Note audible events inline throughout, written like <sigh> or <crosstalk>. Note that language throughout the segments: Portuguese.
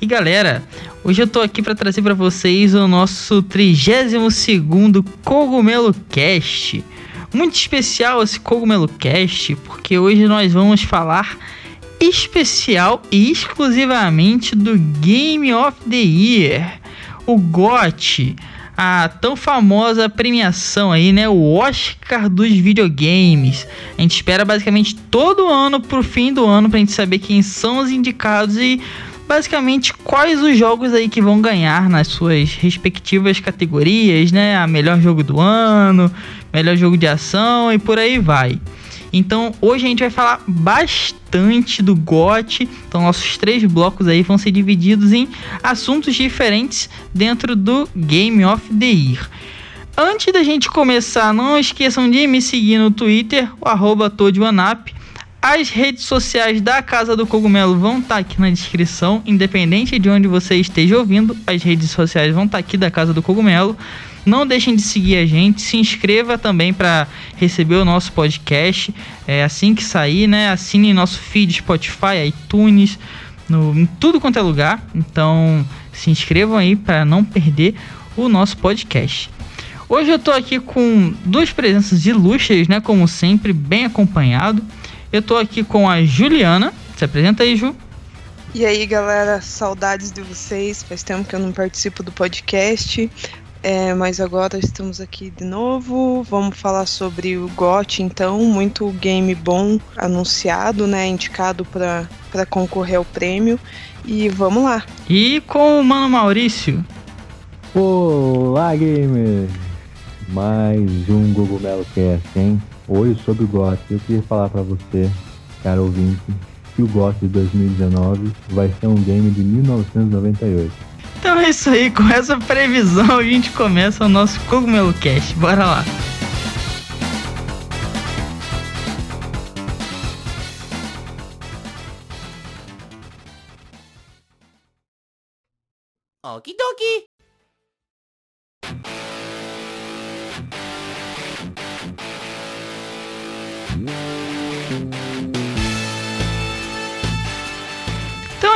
E galera, hoje eu tô aqui para trazer para vocês o nosso 32º Cogumelo Cast. Muito especial esse Cogumelo Cast, porque hoje nós vamos falar especial e exclusivamente do Game of the Year, o GOT a tão famosa premiação aí, né? O Oscar dos videogames. A gente espera basicamente todo ano pro fim do ano pra gente saber quem são os indicados e basicamente quais os jogos aí que vão ganhar nas suas respectivas categorias, né? A melhor jogo do ano, melhor jogo de ação e por aí vai. Então hoje a gente vai falar bastante do GOT. Então nossos três blocos aí vão ser divididos em assuntos diferentes dentro do Game of the Year. Antes da gente começar, não esqueçam de me seguir no Twitter, o arroba As redes sociais da Casa do Cogumelo vão estar tá aqui na descrição, independente de onde você esteja ouvindo, as redes sociais vão estar tá aqui da Casa do Cogumelo. Não deixem de seguir a gente, se inscreva também para receber o nosso podcast é, assim que sair, né? Assine nosso feed Spotify, iTunes, no, em tudo quanto é lugar. Então se inscrevam aí para não perder o nosso podcast. Hoje eu tô aqui com duas presenças ilustres, né? Como sempre, bem acompanhado. Eu tô aqui com a Juliana. Se apresenta aí, Ju. E aí, galera, saudades de vocês. Faz tempo que eu não participo do podcast. É, mas agora estamos aqui de novo. Vamos falar sobre o GOT, então. Muito game bom anunciado, né? Indicado para concorrer ao prêmio. E vamos lá. E com o Mano Maurício. Olá, gamer! Mais um Google Melo Cast, hein? Hoje sobre o GOT. Eu queria falar para você, cara ouvinte, que o GOT de 2019 vai ser um game de 1998. Então é isso aí, com essa previsão a gente começa o nosso Cogumelo Cast. Bora lá. Okidoki!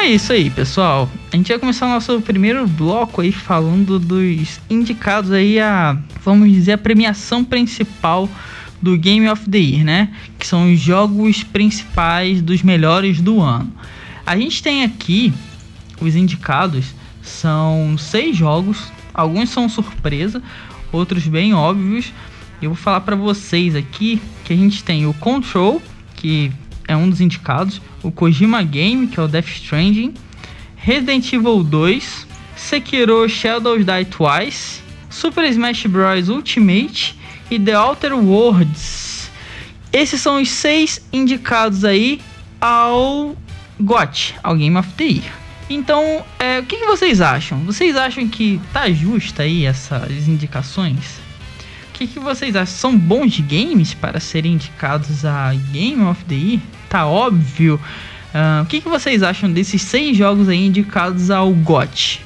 É isso aí, pessoal. A gente vai começar o nosso primeiro bloco aí falando dos indicados aí a, vamos dizer, a premiação principal do Game of the Year, né? Que são os jogos principais dos melhores do ano. A gente tem aqui os indicados, são seis jogos, alguns são surpresa, outros bem óbvios. Eu vou falar para vocês aqui que a gente tem o Control, que é um dos indicados, o Kojima Game, que é o Death Stranding, Resident Evil 2, Sekiro Shadows Die Twice, Super Smash Bros. Ultimate e The Outer Worlds. Esses são os seis indicados aí ao GOT, ao Game of the Year. Então, é, o que, que, vocês acham? Vocês acham que tá justa aí essas indicações? O que, que vocês acham? São bons games para serem indicados a Game of the Year? Tá óbvio. Uh, o que, que vocês acham desses seis jogos aí indicados ao GOT?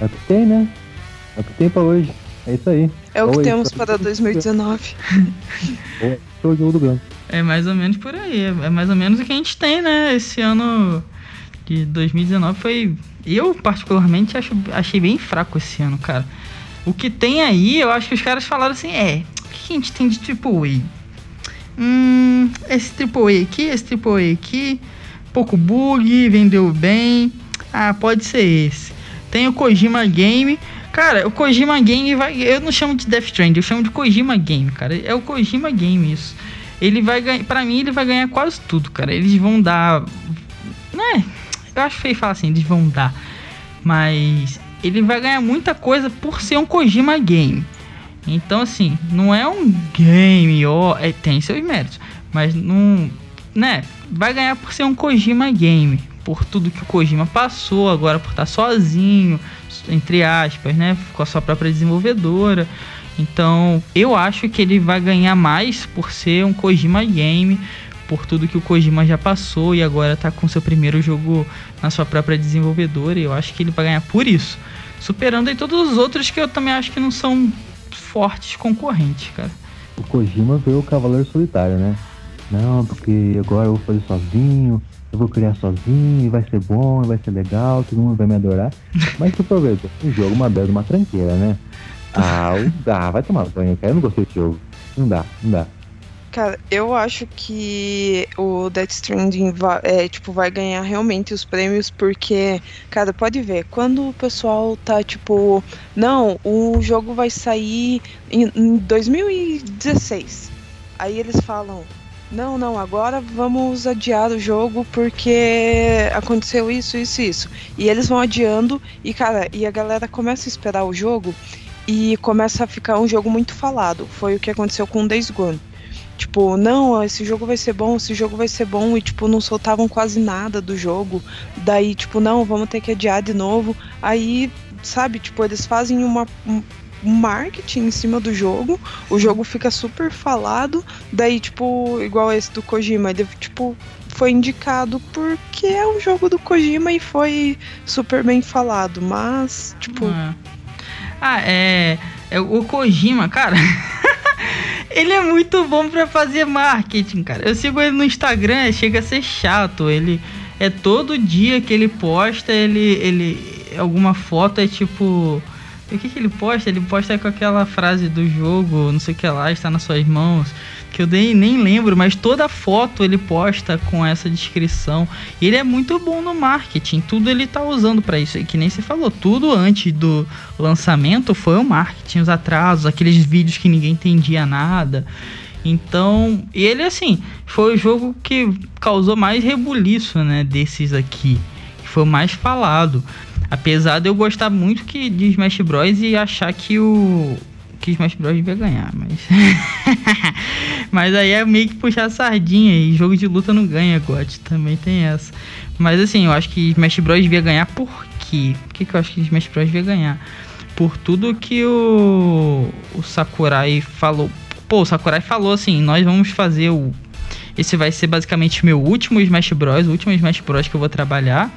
É o que tem, né? É o que tem pra hoje. É isso aí. É o que temos para 2019. é o jogo do branco. É mais ou menos por aí. É mais ou menos o que a gente tem, né? Esse ano de 2019 foi. Eu, particularmente, acho, achei bem fraco esse ano, cara. O que tem aí, eu acho que os caras falaram assim: é, o que a gente tem de tipo Hum, esse AAA aqui, esse AAA aqui, pouco bug, vendeu bem. Ah, pode ser esse. Tem o Kojima Game. Cara, o Kojima Game vai. Eu não chamo de Death Strand, eu chamo de Kojima Game, cara. É o Kojima Game isso. Ele vai ganhar. Pra mim, ele vai ganhar quase tudo, cara. Eles vão dar. Né? Eu acho feio falar assim, eles vão dar. Mas ele vai ganhar muita coisa por ser um Kojima Game. Então, assim, não é um game, ó, é, tem seus méritos, mas não, né, vai ganhar por ser um Kojima game, por tudo que o Kojima passou, agora por estar sozinho, entre aspas, né? Com a sua própria desenvolvedora. Então, eu acho que ele vai ganhar mais por ser um Kojima game, por tudo que o Kojima já passou e agora tá com seu primeiro jogo na sua própria desenvolvedora. E eu acho que ele vai ganhar por isso. Superando aí todos os outros que eu também acho que não são fortes concorrentes, cara. O Kojima veio o Cavaleiro Solitário, né? Não, porque agora eu vou fazer sozinho, eu vou criar sozinho, vai ser bom, vai ser legal, todo mundo vai me adorar. <laughs> Mas tu aproveita, o jogo uma bela uma tranqueira, né? Ah, dá, vai tomar banho, cara. Eu não gostei desse jogo. Não dá, não dá. Cara, eu acho que o Death Stranding vai, é, tipo, vai ganhar realmente os prêmios, porque, cara, pode ver, quando o pessoal tá tipo, não, o jogo vai sair em, em 2016. Aí eles falam, não, não, agora vamos adiar o jogo porque aconteceu isso, isso, isso. E eles vão adiando e, cara, e a galera começa a esperar o jogo e começa a ficar um jogo muito falado. Foi o que aconteceu com Days Gone. Tipo, não, esse jogo vai ser bom, esse jogo vai ser bom, e tipo, não soltavam quase nada do jogo. Daí, tipo, não, vamos ter que adiar de novo. Aí, sabe, tipo, eles fazem uma, um marketing em cima do jogo, o jogo fica super falado, daí, tipo, igual esse do Kojima, ele, tipo, foi indicado porque é um jogo do Kojima e foi super bem falado, mas, tipo. Ah, ah é, é. O Kojima, cara. <laughs> Ele é muito bom para fazer marketing, cara. Eu sigo ele no Instagram, chega a ser chato. Ele é todo dia que ele posta, ele ele alguma foto é tipo o que, que ele posta? Ele posta com aquela frase do jogo, não sei o que lá, está nas suas mãos que eu nem, nem lembro, mas toda foto ele posta com essa descrição. Ele é muito bom no marketing, tudo ele tá usando para isso. E que nem se falou, tudo antes do lançamento foi o marketing, os atrasos, aqueles vídeos que ninguém entendia nada. Então, ele assim, foi o jogo que causou mais rebuliço, né, desses aqui. Foi o mais falado. Apesar de eu gostar muito que de Smash Bros e achar que o que Smash Bros devia ganhar, mas. <laughs> mas aí é meio que puxar a sardinha e jogo de luta não ganha, God. Também tem essa. Mas assim, eu acho que Smash Bros devia ganhar por quê? Por que, que eu acho que Smash Bros devia ganhar? Por tudo que o, o Sakurai falou. Pô, o Sakurai falou assim: nós vamos fazer o. Esse vai ser basicamente meu último Smash Bros, o último Smash Bros que eu vou trabalhar.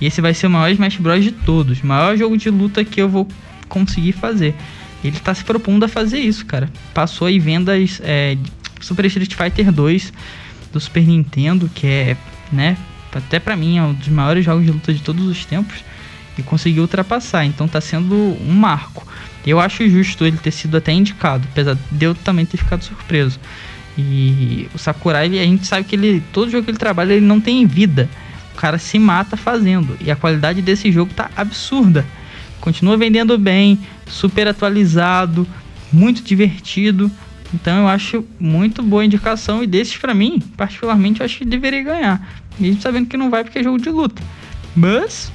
E esse vai ser o maior Smash Bros de todos, o maior jogo de luta que eu vou conseguir fazer. Ele tá se propondo a fazer isso, cara. Passou aí vendas é, Super Street Fighter 2 do Super Nintendo, que é, né, até para mim é um dos maiores jogos de luta de todos os tempos e conseguiu ultrapassar. Então tá sendo um marco. Eu acho justo ele ter sido até indicado, apesar de eu também ter ficado surpreso. E o Sakurai, a gente sabe que ele todo jogo que ele trabalha, ele não tem vida. O cara se mata fazendo e a qualidade desse jogo tá absurda continua vendendo bem, super atualizado, muito divertido. Então eu acho muito boa indicação e desses para mim, particularmente, eu acho que deveria ganhar. Mesmo sabendo que não vai porque é jogo de luta. Mas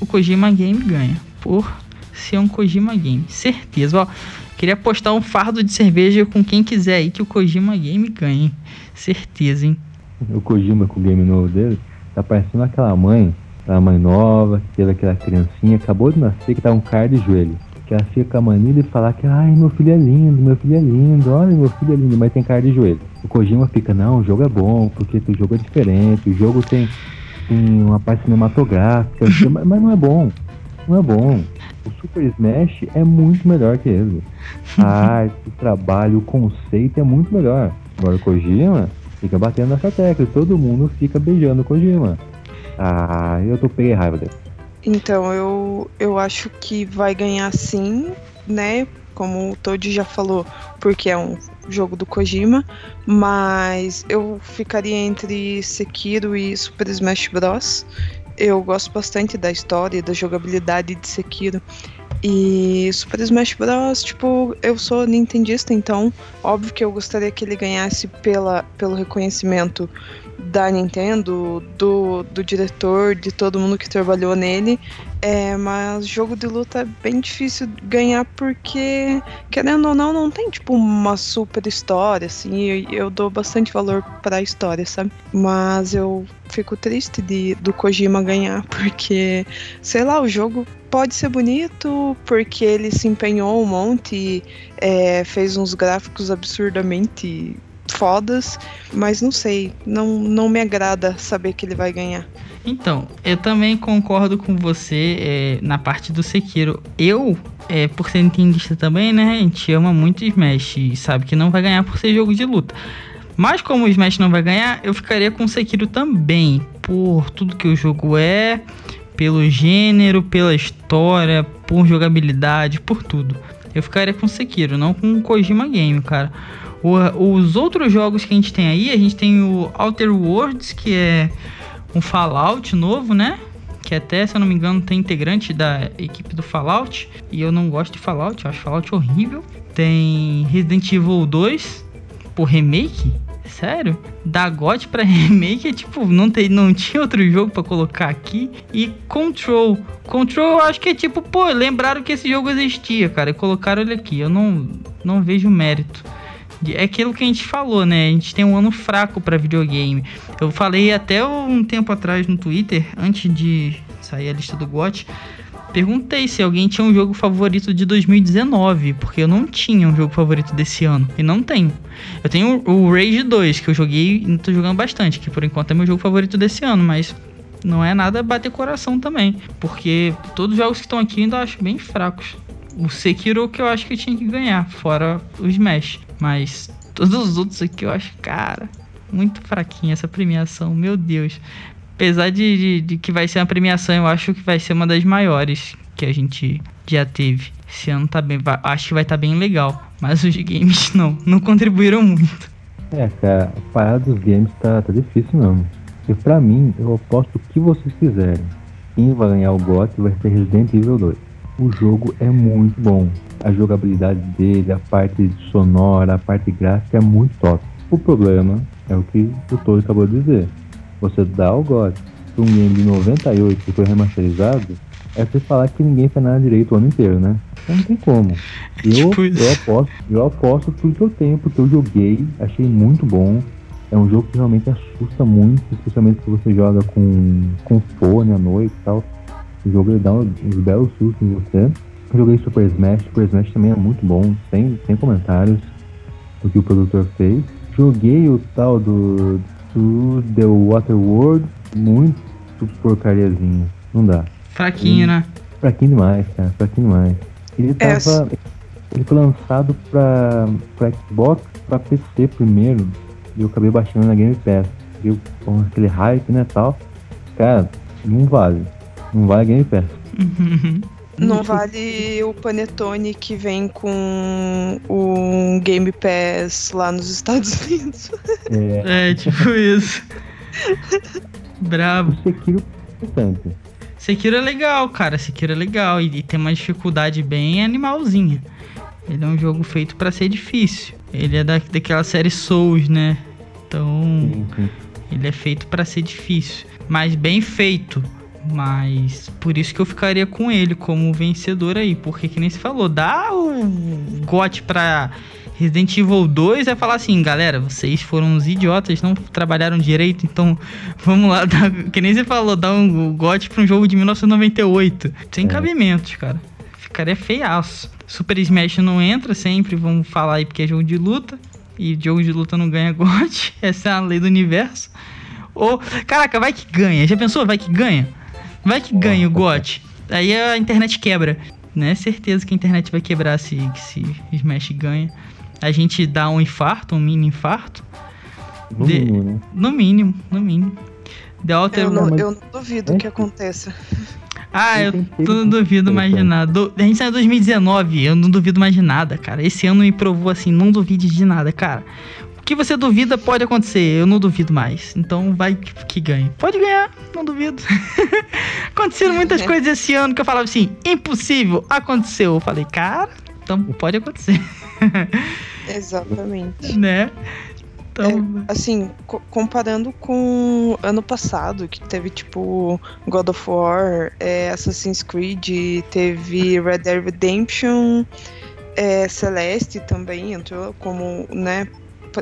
o Kojima Game ganha. Por ser um Kojima Game. Certeza. Ó, queria postar um fardo de cerveja com quem quiser aí que o Kojima Game ganhe. Certeza, hein? O Kojima com o game novo dele tá parecendo aquela mãe a mãe nova, que teve aquela criancinha, acabou de nascer, que tá um cara de joelho. Que ela fica com a mania de falar que, ai, meu filho é lindo, meu filho é lindo, olha, meu filho é lindo, mas tem cara de joelho. O Kojima fica, não, o jogo é bom, porque o jogo é diferente, o jogo tem, tem uma parte cinematográfica, <laughs> mas, mas não é bom. Não é bom. O Super Smash é muito melhor que ele. A <laughs> arte, o trabalho, o conceito é muito melhor. Agora o Kojima fica batendo nessa tecla, todo mundo fica beijando o Kojima. Ah, eu tô peguei raiva dele. Então, eu, eu acho que vai ganhar sim, né? Como o Todd já falou, porque é um jogo do Kojima, mas eu ficaria entre Sekiro e Super Smash Bros. Eu gosto bastante da história e da jogabilidade de Sekiro. E Super Smash Bros, tipo, eu sou nintendista, então óbvio que eu gostaria que ele ganhasse pela, pelo reconhecimento da Nintendo, do, do diretor, de todo mundo que trabalhou nele. É, mas jogo de luta é bem difícil ganhar porque, querendo ou não, não tem tipo uma super história, assim. Eu, eu dou bastante valor pra história, sabe? Mas eu fico triste de, do Kojima ganhar <laughs> porque, sei lá, o jogo pode ser bonito porque ele se empenhou um monte é, fez uns gráficos absurdamente fodas, mas não sei, não, não me agrada saber que ele vai ganhar. Então, eu também concordo com você é, na parte do Sekiro. Eu, é, por ser nintendista também, né, a gente ama muito Smash e sabe que não vai ganhar por ser jogo de luta. Mas como o Smash não vai ganhar, eu ficaria com o Sekiro também, por tudo que o jogo é, pelo gênero, pela história, por jogabilidade, por tudo. Eu ficaria com Sekiro, não com Kojima Game, cara. O, os outros jogos que a gente tem aí, a gente tem o Outer Worlds, que é um Fallout novo, né? Que até, se eu não me engano, tem integrante da equipe do Fallout. E eu não gosto de Fallout, eu acho Fallout horrível. Tem Resident Evil 2, por remake. Sério? Da GOT pra <laughs> remake é tipo, não, tem, não tinha outro jogo para colocar aqui. E Control. Control eu acho que é tipo, pô, lembraram que esse jogo existia, cara. E colocaram ele aqui. Eu não, não vejo mérito. É aquilo que a gente falou, né? A gente tem um ano fraco para videogame. Eu falei até um tempo atrás no Twitter, antes de sair a lista do GOT, perguntei se alguém tinha um jogo favorito de 2019, porque eu não tinha um jogo favorito desse ano, e não tenho. Eu tenho o Rage 2, que eu joguei e tô jogando bastante, que por enquanto é meu jogo favorito desse ano, mas não é nada bater coração também, porque todos os jogos que estão aqui eu ainda acho bem fracos. O Sekiro que eu acho que tinha que ganhar, fora o Smash. Mas todos os outros aqui eu acho, cara, muito fraquinha essa premiação, meu Deus. Apesar de, de, de, que vai ser uma premiação, eu acho que vai ser uma das maiores que a gente já teve. Esse ano tá bem, vai, acho que vai estar tá bem legal. Mas os games não, não contribuíram muito. É, cara, a parada dos games tá, tá difícil não. E pra mim, eu aposto o que vocês quiserem. Quem vai ganhar o GOT vai ser Resident Evil 2. O jogo é muito bom a jogabilidade dele, a parte sonora, a parte gráfica é muito top. O problema é o que o Toro acabou de dizer. Você dá o God para um game de 98 que foi remasterizado, é você falar que ninguém faz nada direito o ano inteiro, né? Então não tem como. É <laughs> eu, tipo eu, aposto, eu aposto tudo que eu tenho, porque eu joguei, achei muito bom. É um jogo que realmente assusta muito, especialmente se você joga com, com fone à noite e tal. O jogo ele dá uns, belos sustos em você. Joguei Super Smash, Super Smash também é muito bom, sem, sem comentários do que o produtor fez. Joguei o tal do, do The Water World, muito porcariazinho, não dá. Fraquinho, e, né? Fraquinho demais, cara, fraquinho demais. Ele é, tava. Ele foi lançado pra, pra Xbox, pra PC primeiro, e eu acabei baixando na Game Pass. Viu? Com aquele hype, né, tal. Cara, não vale. Não vale a Game Pass. Não vale o Panetone que vem com o Game Pass lá nos Estados Unidos. É, é tipo isso. Bravo. Sekiro é Sekiro é legal, cara. Sekiro é legal e, e tem uma dificuldade bem animalzinha. Ele é um jogo feito para ser difícil. Ele é da, daquela série Souls, né? Então, sim, sim. ele é feito para ser difícil, mas bem feito. Mas por isso que eu ficaria com ele como vencedor aí. Porque que nem se falou, dá o gote pra Resident Evil 2 é falar assim, galera, vocês foram uns idiotas, não trabalharam direito, então <laughs> vamos lá, dá, que nem você falou, dá um gote pra um jogo de 1998. Sem é. cabimentos, cara. Ficaria feiaço. Super Smash não entra sempre, vamos falar aí porque é jogo de luta. E jogo de luta não ganha <laughs> gote. Essa é a lei do universo. Ou, caraca, vai que ganha. Já pensou? Vai que ganha? Vai que ganha o GOT. Aí a internet quebra. Né? Certeza que a internet vai quebrar se, se Smash ganha. A gente dá um infarto, um mini infarto. No de, mínimo, né? No mínimo, no mínimo. The Alter... eu, não, eu não duvido que aconteça. Ah, eu não duvido mais de nada. Do, a gente saiu em 2019, eu não duvido mais de nada, cara. Esse ano me provou assim, não duvide de nada, cara. O que você duvida pode acontecer, eu não duvido mais. Então vai que, que ganhe. Pode ganhar, não duvido. <laughs> Aconteceram muitas coisas esse ano que eu falava assim, impossível, aconteceu. Eu falei, cara, então pode acontecer. <laughs> Exatamente. né? Então, É, assim, co- comparando com ano passado, que teve tipo God of War, é, Assassin's Creed, teve Red Dead Redemption, é, Celeste também entrou como, né,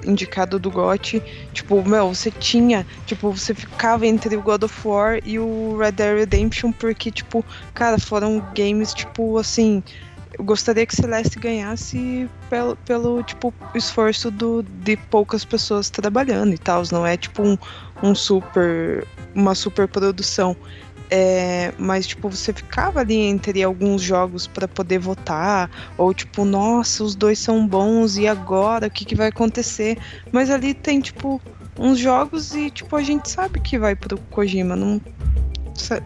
indicado do GOT. Tipo, meu, você tinha, tipo, você ficava entre o God of War e o Red Dead Redemption porque, tipo, cara, foram games, tipo, assim, eu gostaria que Celeste ganhasse pelo, pelo tipo, esforço do, de poucas pessoas trabalhando e tal. Não é tipo um, um super. uma super produção. É, mas tipo, você ficava ali entre alguns jogos para poder votar, ou tipo, nossa, os dois são bons, e agora o que, que vai acontecer? Mas ali tem, tipo, uns jogos e tipo, a gente sabe que vai pro Kojima, não.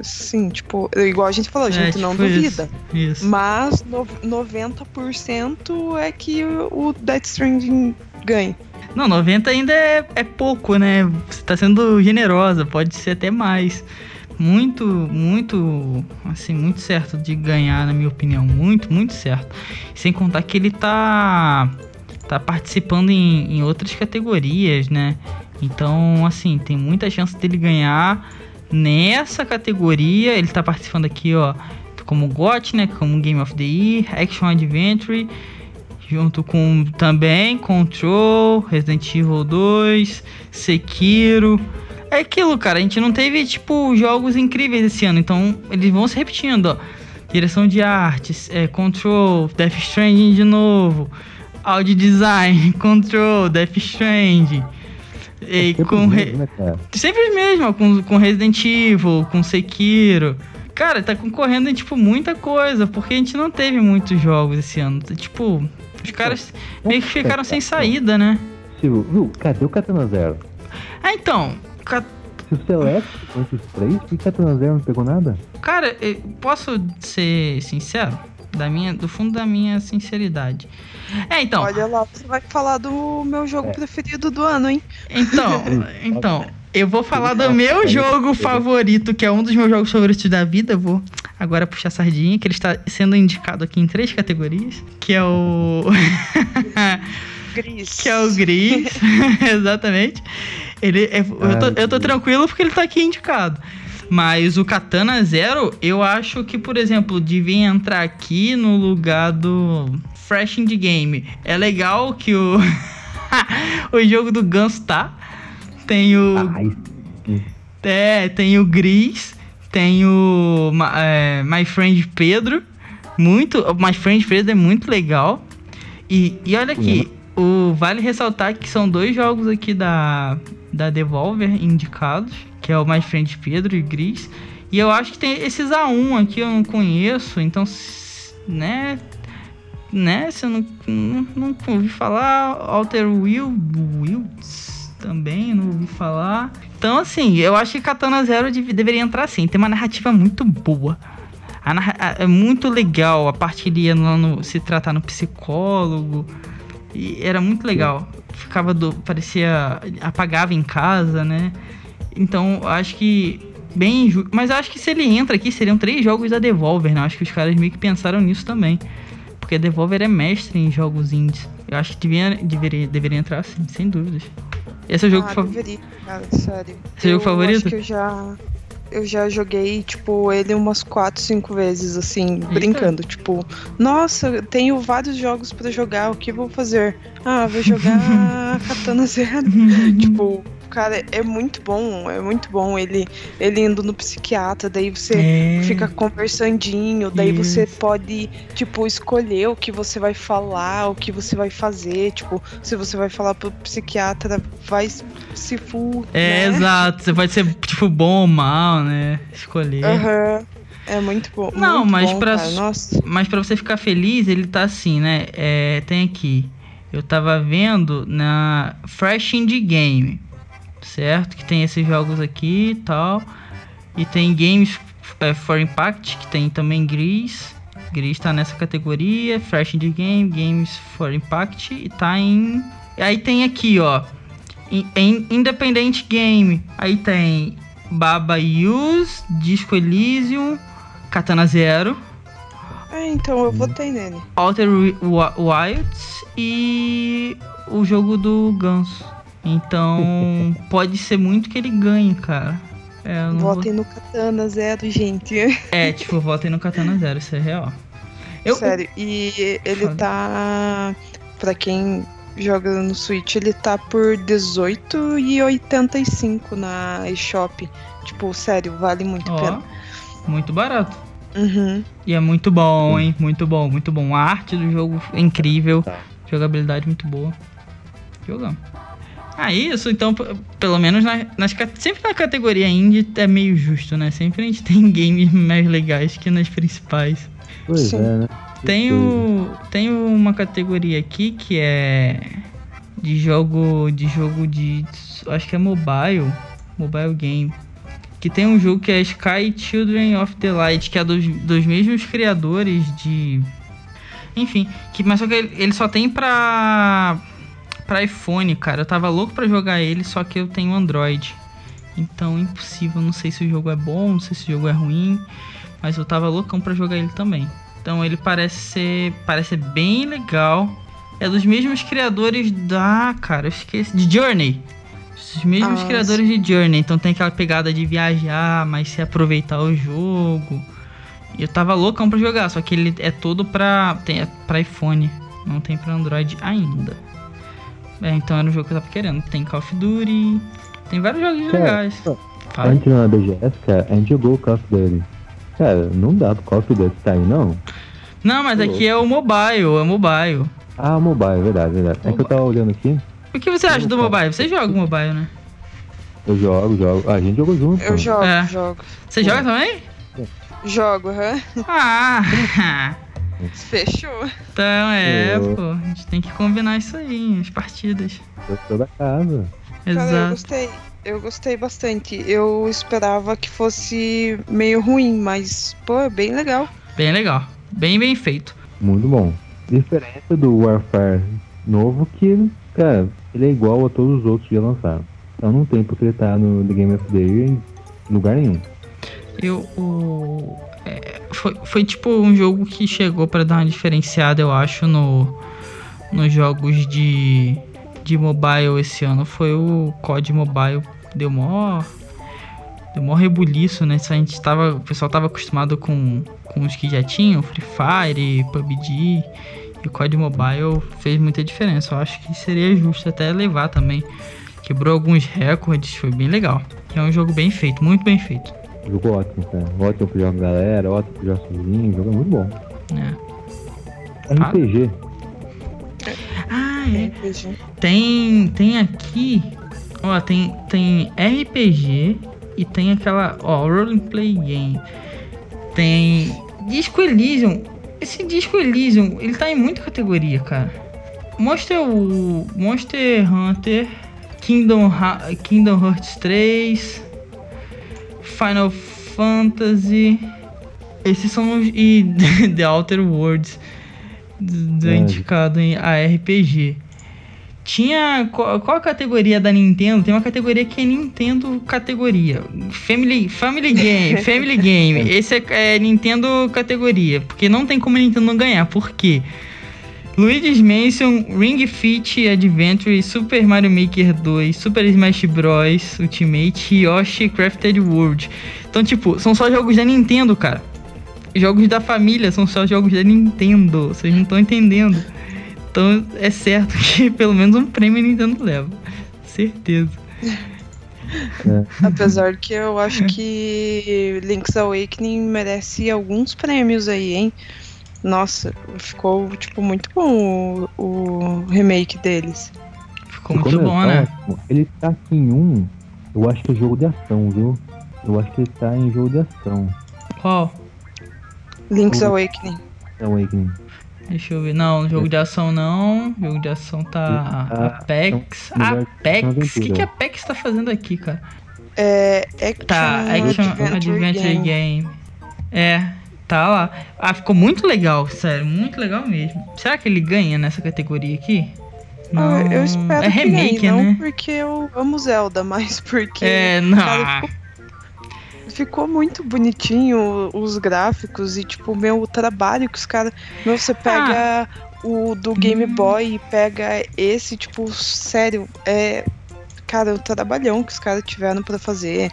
Sim, tipo, igual a gente falou, a é, gente não tipo duvida. Isso. isso. Mas no- 90% é que o, o Death Stranding ganha. Não, 90 ainda é, é pouco, né? Você tá sendo generosa, pode ser até mais. Muito, muito, assim, muito certo de ganhar, na minha opinião. Muito, muito certo. Sem contar que ele tá, tá participando em, em outras categorias, né? Então, assim, tem muita chance dele ganhar nessa categoria. Ele tá participando aqui, ó, como GOT, né? Como Game of the Year, Action Adventure junto com também Control, Resident Evil 2, Sekiro. É aquilo, cara, a gente não teve tipo jogos incríveis esse ano, então eles vão se repetindo, ó. Direção de artes, é, Control, Death Stranding de novo, Audio Design, <laughs> Control, Death Stranding. E Sempre com mesmo, né? Sempre mesmo, ó, com, com Resident Evil, com Sekiro. Cara, tá concorrendo em, tipo, muita coisa, porque a gente não teve muitos jogos esse ano. Tipo, os caras meio que ficaram sem saída, né? Viu? Cadê o Katana Zero? Ah, então, Se o Celeste entre os três, por que Katana Zero não pegou nada? cara, eu posso ser sincero? Da minha, do fundo da minha sinceridade. É, então, Olha lá, você vai falar do meu jogo É. preferido do ano, hein? Então, <laughs> então, eu vou falar do meu jogo favorito, que é um dos meus jogos favoritos da vida. Eu vou agora puxar a sardinha, que ele está sendo indicado aqui em três categorias, que é o <laughs> <laughs> Gris. que é o Gris, <laughs> <laughs> exatamente. Ele é- eu, tô, eu tô tranquilo porque ele tá aqui indicado. Mas o Katana Zero, eu acho que, por exemplo, devia entrar aqui no lugar do Fresh Indie Game. É legal que o <laughs> o jogo do Ganso tá. Tem o Ai, é, tem o Gris, tem o é, My Friend Pedro. Muito. My Friend Pedro é muito legal. E, e olha aqui, o, vale ressaltar que são dois jogos aqui da, da Devolver indicados, que é o My Friend Pedro e Gris. E eu acho que tem esses A1 aqui eu não conheço, então, né? Né? Se eu não, não, não ouvi falar, Alter Will, Wilds também, não ouvi falar. Então, assim, eu acho que Katana Zero dev- deveria entrar sim. Tem uma narrativa muito boa. A a- é muito legal a parte no, se tratar no psicólogo. E era muito legal. Ficava do. parecia. apagava em casa, né? Então, eu acho que. Bem injusto. Mas eu acho que se ele entra aqui, seriam três jogos da Devolver, né? Eu acho que os caras meio que pensaram nisso também. Porque a Devolver é mestre em jogos indies. Eu acho que devia, deveria, deveria entrar sim, sem dúvidas. Esse é o jogo ah, favorito. deveria, cara, sério. Seu jogo eu favorito? Acho que eu já. Eu já joguei, tipo, ele umas 4, 5 vezes, assim, brincando. Tipo, nossa, eu tenho vários jogos pra jogar, o que eu vou fazer? Ah, vou jogar <laughs> Katana Zero. <laughs> tipo, cara, é muito bom, é muito bom ele, ele indo no psiquiatra, daí você É. fica conversandinho, daí você Isso. pode, tipo, escolher o que você vai falar, o que você vai fazer, tipo, se você vai falar pro psiquiatra, vai se fu, É, né? exato. Você pode ser, tipo, bom ou mal, né? Escolher. É muito bom. Não, muito mas Nossa. Mas pra você ficar feliz, ele tá assim, né? É, tem aqui. Eu tava vendo na Fresh Indie Game, certo? Que tem esses jogos aqui e tal. E tem Games é, for Impact, que tem também Gris. Gris tá nessa categoria. Fresh Indie Game, Games for Impact. E tá em. Aí tem aqui, ó. Em, Independent Game. Aí tem Baba Use, Disco Elysium, Katana Zero. É, então eu votei nele. Outer Wi- Wi- Wilds e o jogo do Ganso. Então, <laughs> pode ser muito que ele ganhe, cara. É, votem vou... no Katana Zero, gente. É, tipo, votem no Katana <laughs> Zero, isso é real. Eu, Sério, e ele tá. Pra quem joga no Switch, ele tá por R$18,85 na eShop. Tipo, sério, vale muito a pena. Muito barato. Uhum. E é muito bom, hein? Muito bom, muito bom. A arte do jogo é incrível. Tá. Jogabilidade muito boa. Jogão. Ah, isso, então, pelo menos na, nas, sempre na categoria indie é meio justo, né? Sempre a gente tem <laughs> games mais legais que nas principais. Pois Sim. é, né? Tenho, tenho uma categoria aqui que é de jogo de jogo de acho que é mobile, mobile game, que tem um jogo que é Sky Children of the Light, que é dos, dos mesmos criadores de enfim, que mas só que ele, ele só tem pra para iPhone, cara. Eu tava louco para jogar ele, só que eu tenho Android. Então, impossível. Não sei se o jogo é bom, não sei se o jogo é ruim, mas eu tava loucão para jogar ele também. Então, ele parece ser, parece ser bem legal. É dos mesmos criadores da, cara, eu esqueci, de Journey. Os mesmos ah, criadores sim. de Journey. Então tem aquela pegada de viajar, mas se aproveitar o jogo. E eu tava loucão pra jogar, só que ele é todo pra, tem, é pra iPhone, não tem pra Android ainda. É, então era o jogo que eu tava querendo. Tem Call of Duty, tem vários jogos cara, legais. Fala. Antes na BGS, cara, a gente jogou o Call of Duty. Cara, não dá pro Call of Duty tá aí, não. Não, mas aqui é o mobile, é mobile. Ah, mobile, verdade, verdade. Mobile. É que eu tava olhando aqui. O que você acha do mobile? Você joga o mobile, né? Eu jogo, jogo. Ah, a gente jogou junto. Eu jogo, é. jogo. Você joga também? Jogo, aham. Ah! <laughs> <laughs> Fechou. Então é, pô. A gente tem que combinar isso aí, as partidas. Eu sou da casa. Exato. Cara, eu gostei. Eu gostei bastante. Eu esperava que fosse meio ruim, mas, pô, é bem legal. Bem legal. Bem, bem feito. Muito bom. Diferença do Warfare novo que, cara, ele é igual a todos os outros que já lançaram. Então não tem porque ele tá no The Game of the Year em lugar nenhum. Eu, o, foi, foi tipo um jogo que chegou para dar uma diferenciada, eu acho, no, nos jogos de, de mobile esse ano. Foi o COD Mobile. Deu mó. Deu mó rebuliço, né? A gente tava, o pessoal tava acostumado com, com os que já tinham, Free Fire, PUBG. E o COD Mobile fez muita diferença. Eu acho que seria justo até levar também. Quebrou alguns recordes, foi bem legal. É um jogo bem feito, muito bem feito. Jogo ótimo, cara. Ótimo pro jogar com galera, ótimo pro jogar sozinho. O jogo é muito bom. É. RPG. Ah, é. RPG. Tem, tem aqui. Ó, tem, tem RPG e tem aquela. Ó, Roleplay Game. Tem. Disco Elysium. Esse Disco Elysium, ele tá em muita categoria, cara. Monster, Monster Hunter, Kingdom, Kingdom Hearts 3, Final Fantasy. Esses são os. E <laughs> The Outer Worlds. Do, é. Indicado em ARPG. Tinha. Qual, qual, a categoria da Nintendo? Tem uma categoria que é Nintendo categoria. Family, family Game. <laughs> Family Game. Esse é, é Nintendo categoria. Porque não tem como a Nintendo ganhar. Por quê? Luigi's Mansion, Ring Fit Adventure, Super Mario Maker 2, Super Smash Bros. Ultimate e Yoshi Crafted World. Então, tipo, são só jogos da Nintendo, cara. Jogos da família são só jogos da Nintendo. Vocês não estão entendendo. Então, é certo <laughs> que pelo menos um prêmio Nintendo leva. Certeza. É. Apesar que eu acho que Link's Awakening merece alguns prêmios aí, hein? Nossa, ficou, tipo, muito bom o, o remake deles. Ficou muito bom, né? Ele tá aqui em um, eu acho que é jogo de ação, viu? Eu acho que ele tá em jogo de ação. Qual? Link's o... Awakening. Awakening. Deixa eu ver. Não, jogo de ação não. Jogo de ação tá. Ah, Apex. Apex? O que, que a Apex tá fazendo aqui, cara? É. Action tá, Action Adventure, Adventure Game. Game. É. Tá lá. Ah, ficou muito legal, sério, muito legal mesmo. Será que ele ganha nessa categoria aqui? Não, ah, eu espero é remake, que ganhe, né? não porque eu amo Zelda, mas porque é, não. Cara, ficou, ficou, muito bonitinho os gráficos e tipo meu trabalho que os caras, meu você pega ah. o do Game hum. Boy e pega esse tipo sério, é cara, o trabalhão que os caras tiveram para fazer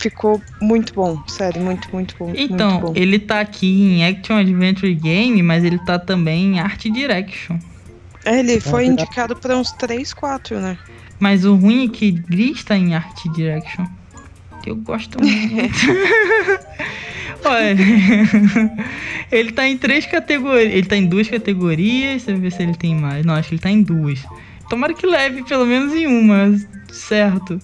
ficou muito bom, sério, muito, muito bom. Então, muito bom. ele tá aqui em Action Adventure Game, mas ele tá também em Art Direction. É, ele foi indicado para uns 3, 4, né? Mas o ruim é que Gris tá em Art Direction. Que eu gosto muito. <laughs> Olha, <laughs> ele tá em três categorias. Ele tá em duas categorias. Deixa eu ver se ele tem mais. Não, acho que ele tá em duas. Tomara que leve pelo menos em uma, certo?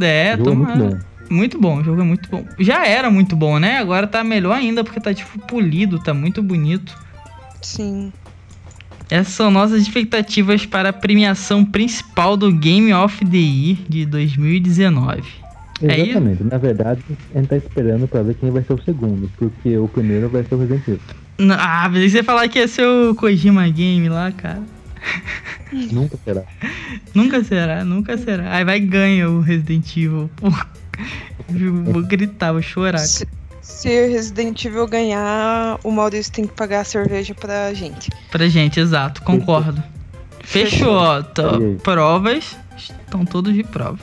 É, Jogo tomara. Muito bom. O jogo é muito bom. Já era muito bom, né? Agora tá melhor ainda porque tá tipo polido, tá muito bonito. Sim. Essas são nossas expectativas para a premiação principal do Game of the Year de 2019. É? Exatamente. Na verdade, a gente tá esperando pra ver quem vai ser o segundo, porque o primeiro vai ser o Resident Evil. N- Ah, mas você falar que ia ser o Kojima Game lá, cara. Nunca será. <laughs> Nunca será, nunca será. Aí vai ganha o Resident Evil. Pô, eu vou gritar, vou chorar. Se, se o Resident Evil ganhar, o Maurício tem que pagar a cerveja pra gente. Pra gente, exato, concordo. Fechou, ó. Provas estão todos de prova.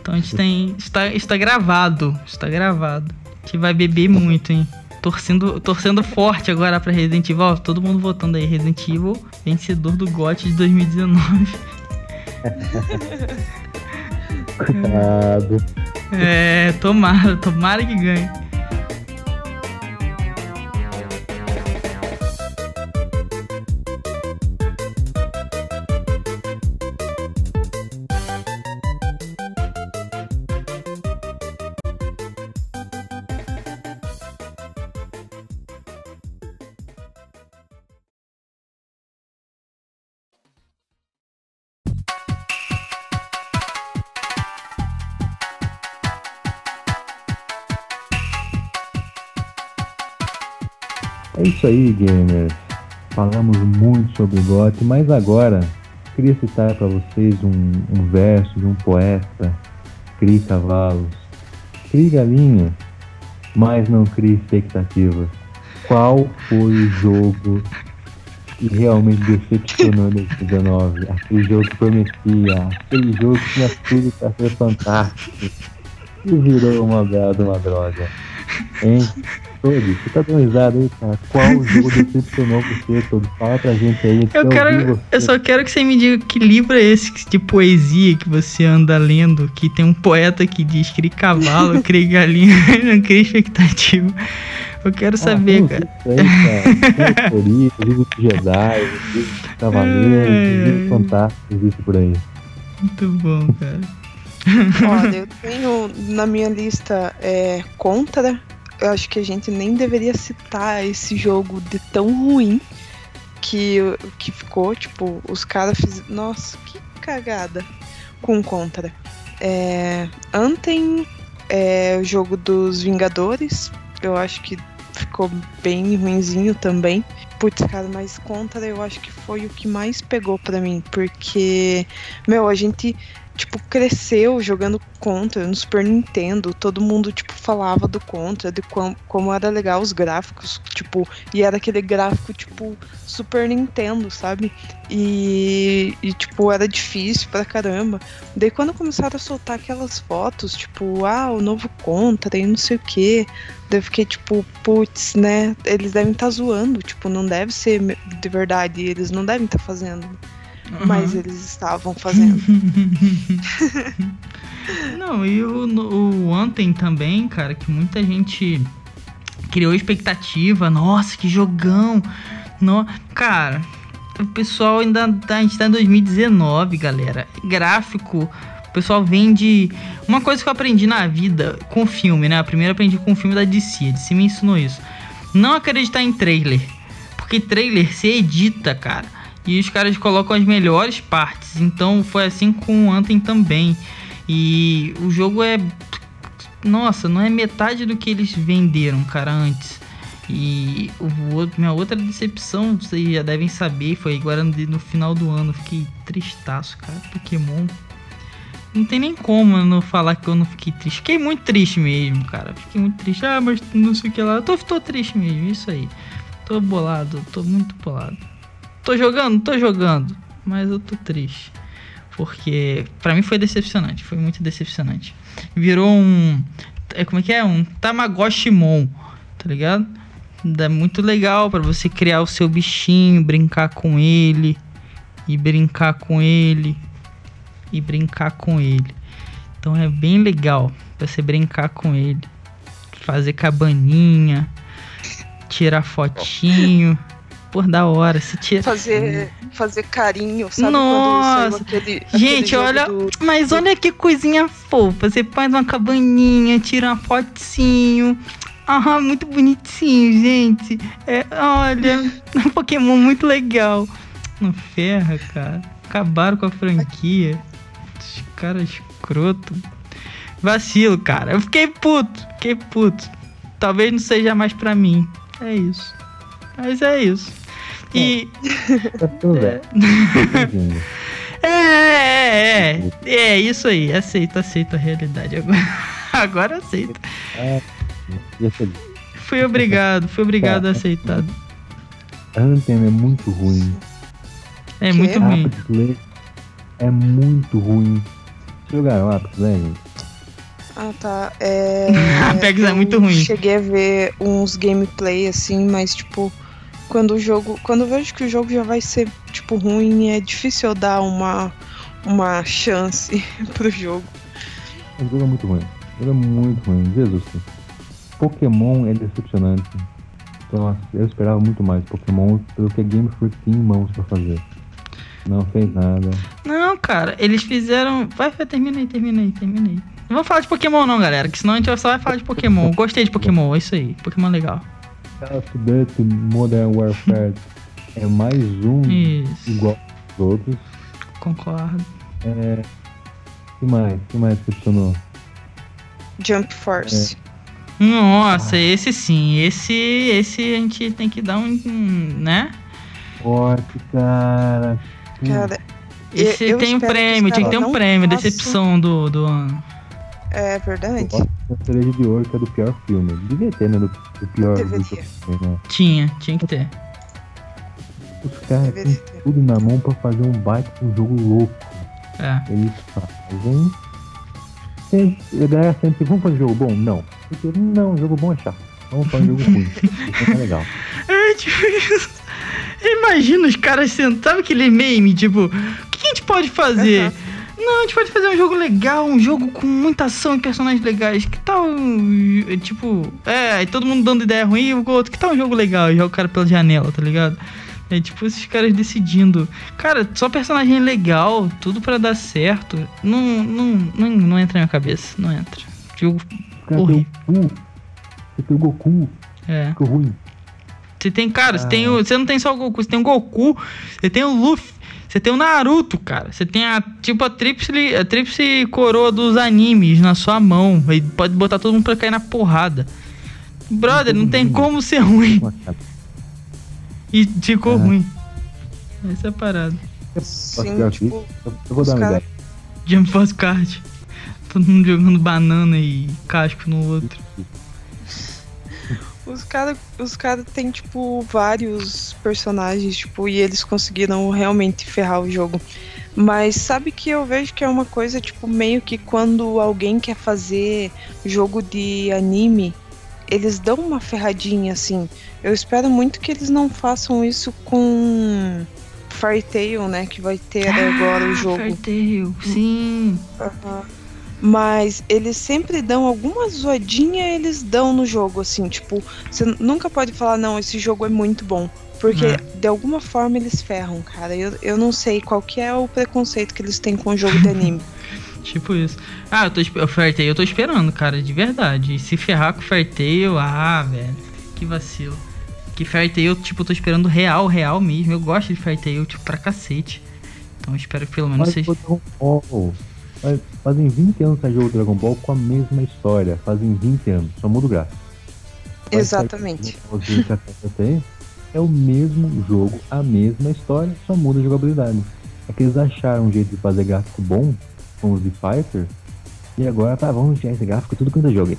Então a gente tem. Está, está gravado. Está gravado. A gente vai beber muito, hein? Torcendo, torcendo forte agora pra Resident Evil. Ó, todo mundo votando aí. Resident Evil, vencedor do GOT de 2019. <laughs> Coitado. É, tomara, tomara que ganhe. É isso aí, gamers. Falamos muito sobre GOT, mas agora queria citar para vocês um, um verso de um poeta. Crie cavalos, crie galinhas, mas não crie expectativas. Qual foi o jogo que realmente decepcionou em 2019? Aquele jogo que prometia, aquele jogo que tinha tudo para ser fantástico e virou uma bela uma droga. Hein? Todos, você tá dando risada aí, cara? Qual jogo <laughs> decepcionou você, Todos? Fala pra gente aí. Eu ouvir quero. Eu só quero que você me diga que livro é esse de poesia que você anda lendo, que tem um poeta que diz crie cavalo, <laughs> crie galinha, <laughs> não crie expectativa. Eu quero saber, ah, cara. Aí, cara. Livro de Jedi, livro de Cavaleiros, Ai, livro fantástico existe por aí. Muito bom, cara. Olha, eu tenho na minha lista é, Contra. Eu acho que a gente nem deveria citar esse jogo de tão ruim que, que ficou. Tipo, os caras fizeram. Nossa, que cagada com Contra. É, é o jogo dos Vingadores. Eu acho que ficou bem ruinzinho também. Putz, cara, mas Contra eu acho que foi o que mais pegou pra mim. Porque, meu, a gente tipo, cresceu jogando Contra no Super Nintendo. Todo mundo, tipo, falava do Contra, de como, como era legal os gráficos, tipo, e era aquele gráfico, tipo, Super Nintendo, sabe? E, e tipo, era difícil pra caramba. Daí quando começaram a soltar aquelas fotos, tipo, ah, o novo Contra e não sei o que. Daí eu fiquei tipo, putz, né? Eles devem estar zoando, tipo, não deve ser de verdade, eles não devem estar fazendo. Mas Uhum. eles estavam fazendo. <laughs> Não, e o, o Anthem também, cara, que muita gente criou expectativa. Nossa, que jogão! No... Cara, o pessoal ainda tá, a gente tá em 2019, galera. Gráfico, o pessoal vende. Uma coisa que eu aprendi na vida com filme, né? A primeira eu aprendi com o filme da DC. A DC me ensinou isso. Não acreditar em trailer. Porque trailer se edita, cara. E os caras colocam as melhores partes. Então foi assim com o também. E o jogo é. Nossa, não é metade do que eles venderam, cara, antes. E outro, minha outra decepção, vocês já devem saber, foi agora no, no final do ano. Fiquei tristaço, cara. Pokémon. Não tem nem como eu não falar que eu não fiquei triste. Fiquei muito triste mesmo, cara. Fiquei muito triste. Ah, mas não sei o que lá. Eu tô, tô triste mesmo, isso aí. Tô bolado, tô muito bolado. Tô jogando? Tô jogando. Mas eu tô triste. Porque pra mim foi decepcionante, foi muito decepcionante. Virou um. É, como é que é? Um Tamagotchimon, tá ligado? É muito legal pra você criar o seu bichinho, brincar com ele. E brincar com ele. E brincar com ele. Então é bem legal pra você brincar com ele. Fazer cabaninha. Tirar fotinho. Por da hora. Você tira... Fazer, fazer carinho, sabe? Nossa! Saiu aquele, Gente, aquele olha, do- mas olha que coisinha fofa. Você faz uma cabaninha, tira uma fotinho. Ah, muito bonitinho, gente. É, olha, <laughs> um Pokémon muito legal. Não ferra, cara. Acabaram com a franquia. Os caras escroto. Vacilo, cara. Eu fiquei puto, fiquei puto. Talvez não seja mais pra mim. É isso. Mas é isso. E. Tá tudo bem. Entendi. <laughs> É, é, é. É isso aí. Aceito, aceito a realidade. Agora, <laughs> agora ser Fui obrigado, fui obrigado a aceitar. Anthem é muito ruim. É Que? muito ruim. É muito ruim. Jogaram Apex Legends? Ah, tá. <laughs> É, Apex é muito ruim. Cheguei a ver uns gameplay assim, mas tipo, quando o jogo. Quando eu vejo que o jogo já vai ser, tipo, ruim, é difícil eu dar uma, uma chance <laughs> pro jogo. O jogo é muito ruim. O jogo é muito ruim. Jesus. Pokémon é decepcionante. Nossa, eu esperava muito mais Pokémon pelo que a Game Freak tinha em mãos pra fazer. Não fez nada. Não, cara, eles fizeram. Vai, vai, aí, termina aí. Não vamos falar de Pokémon, não, galera, que senão a gente só vai falar de Pokémon. Gostei de Pokémon, é isso aí. Pokémon legal. Call of Duty Modern Warfare é mais um Isso, igual aos outros. concordo. É. que mais? que mais decepcionou? Jump Force. Nossa, esse sim, esse, esse a gente tem que dar um, um, né? Forte, cara. Cara, Esse eu tem um prêmio, tinha que ter um prêmio, façam- decepção do, do ano. É verdade? A cereja de ouro, que é do pior filme. Devia ter, né? Do, do pior do né? Tinha, tinha que ter. Os caras têm tudo na mão pra fazer um baita um jogo louco. É. Eles fazem. Tem- A galera sempre vamos fazer jogo bom? Não. Porque, não, jogo bom é chato. Vamos fazer jogo ruim. <laughs> Isso é legal. É tipo isso. Imagina os caras sentando. Aquele meme? Tipo, o que a gente pode fazer? Não, a gente pode fazer um jogo legal, um jogo com muita ação e personagens legais. Que tal. um, Tipo, é, todo mundo dando ideia ruim e o outro, que tal um jogo legal? E joga o cara pela janela, tá ligado? É tipo esses caras decidindo. Cara, só personagem legal, tudo pra dar certo. Não, não, não, não entra na minha cabeça. Não entra. Jogo. Horrível. Você tem o Goku. É. Ficou ruim. Você tem, cara, você Ah. tem o, você não tem só o Goku, você tem o Goku, você tem o Luffy, você tem o Naruto, cara. Você tem a tipo a tríplice, a tríplice coroa dos animes na sua mão. E pode botar todo mundo pra cair na porrada. Brother, não tem como ser ruim. E ficou Ah. ruim. Essa é a parada. Sim, tipo, Eu, vou dar uma ideia. Jump Card. Todo mundo jogando banana e casco no outro. Os caras os cara têm, tipo, vários personagens, tipo, e eles conseguiram realmente ferrar o jogo. Mas sabe que eu vejo que é uma coisa, tipo, meio que quando alguém quer fazer jogo de anime, eles dão uma ferradinha, assim. Eu espero muito que eles não façam isso com Fairy Tail, né? Que vai ter agora o jogo. Fairy Tail, sim. Aham. Mas eles sempre dão alguma zoadinha, eles dão no jogo, assim, tipo, você nunca pode falar, não, esse jogo é muito bom. Porque É. de alguma forma eles ferram, cara. Eu, eu não sei qual que é o preconceito que eles têm com o jogo de anime. <laughs> Tipo isso. Ah, eu tô esp- o Fairy Tail eu tô esperando, cara, de verdade. E se ferrar com o Fairy Tail, ah, velho. Que vacilo. Que Fairy Tail, tipo, eu tô esperando real, real mesmo. Eu gosto de Fairy Tail, tipo, pra cacete. Então eu espero que pelo menos Mas seja. Fazem 20 anos que jogo Dragon Ball com a mesma história. Fazem 20 anos, só muda o gráfico. Exatamente. É o mesmo jogo, a mesma história, só muda a jogabilidade. É que eles acharam um jeito de fazer gráfico bom com os de Fighter. E agora tá, vamos enfiar esse gráfico tudo quanto é jogo. aí.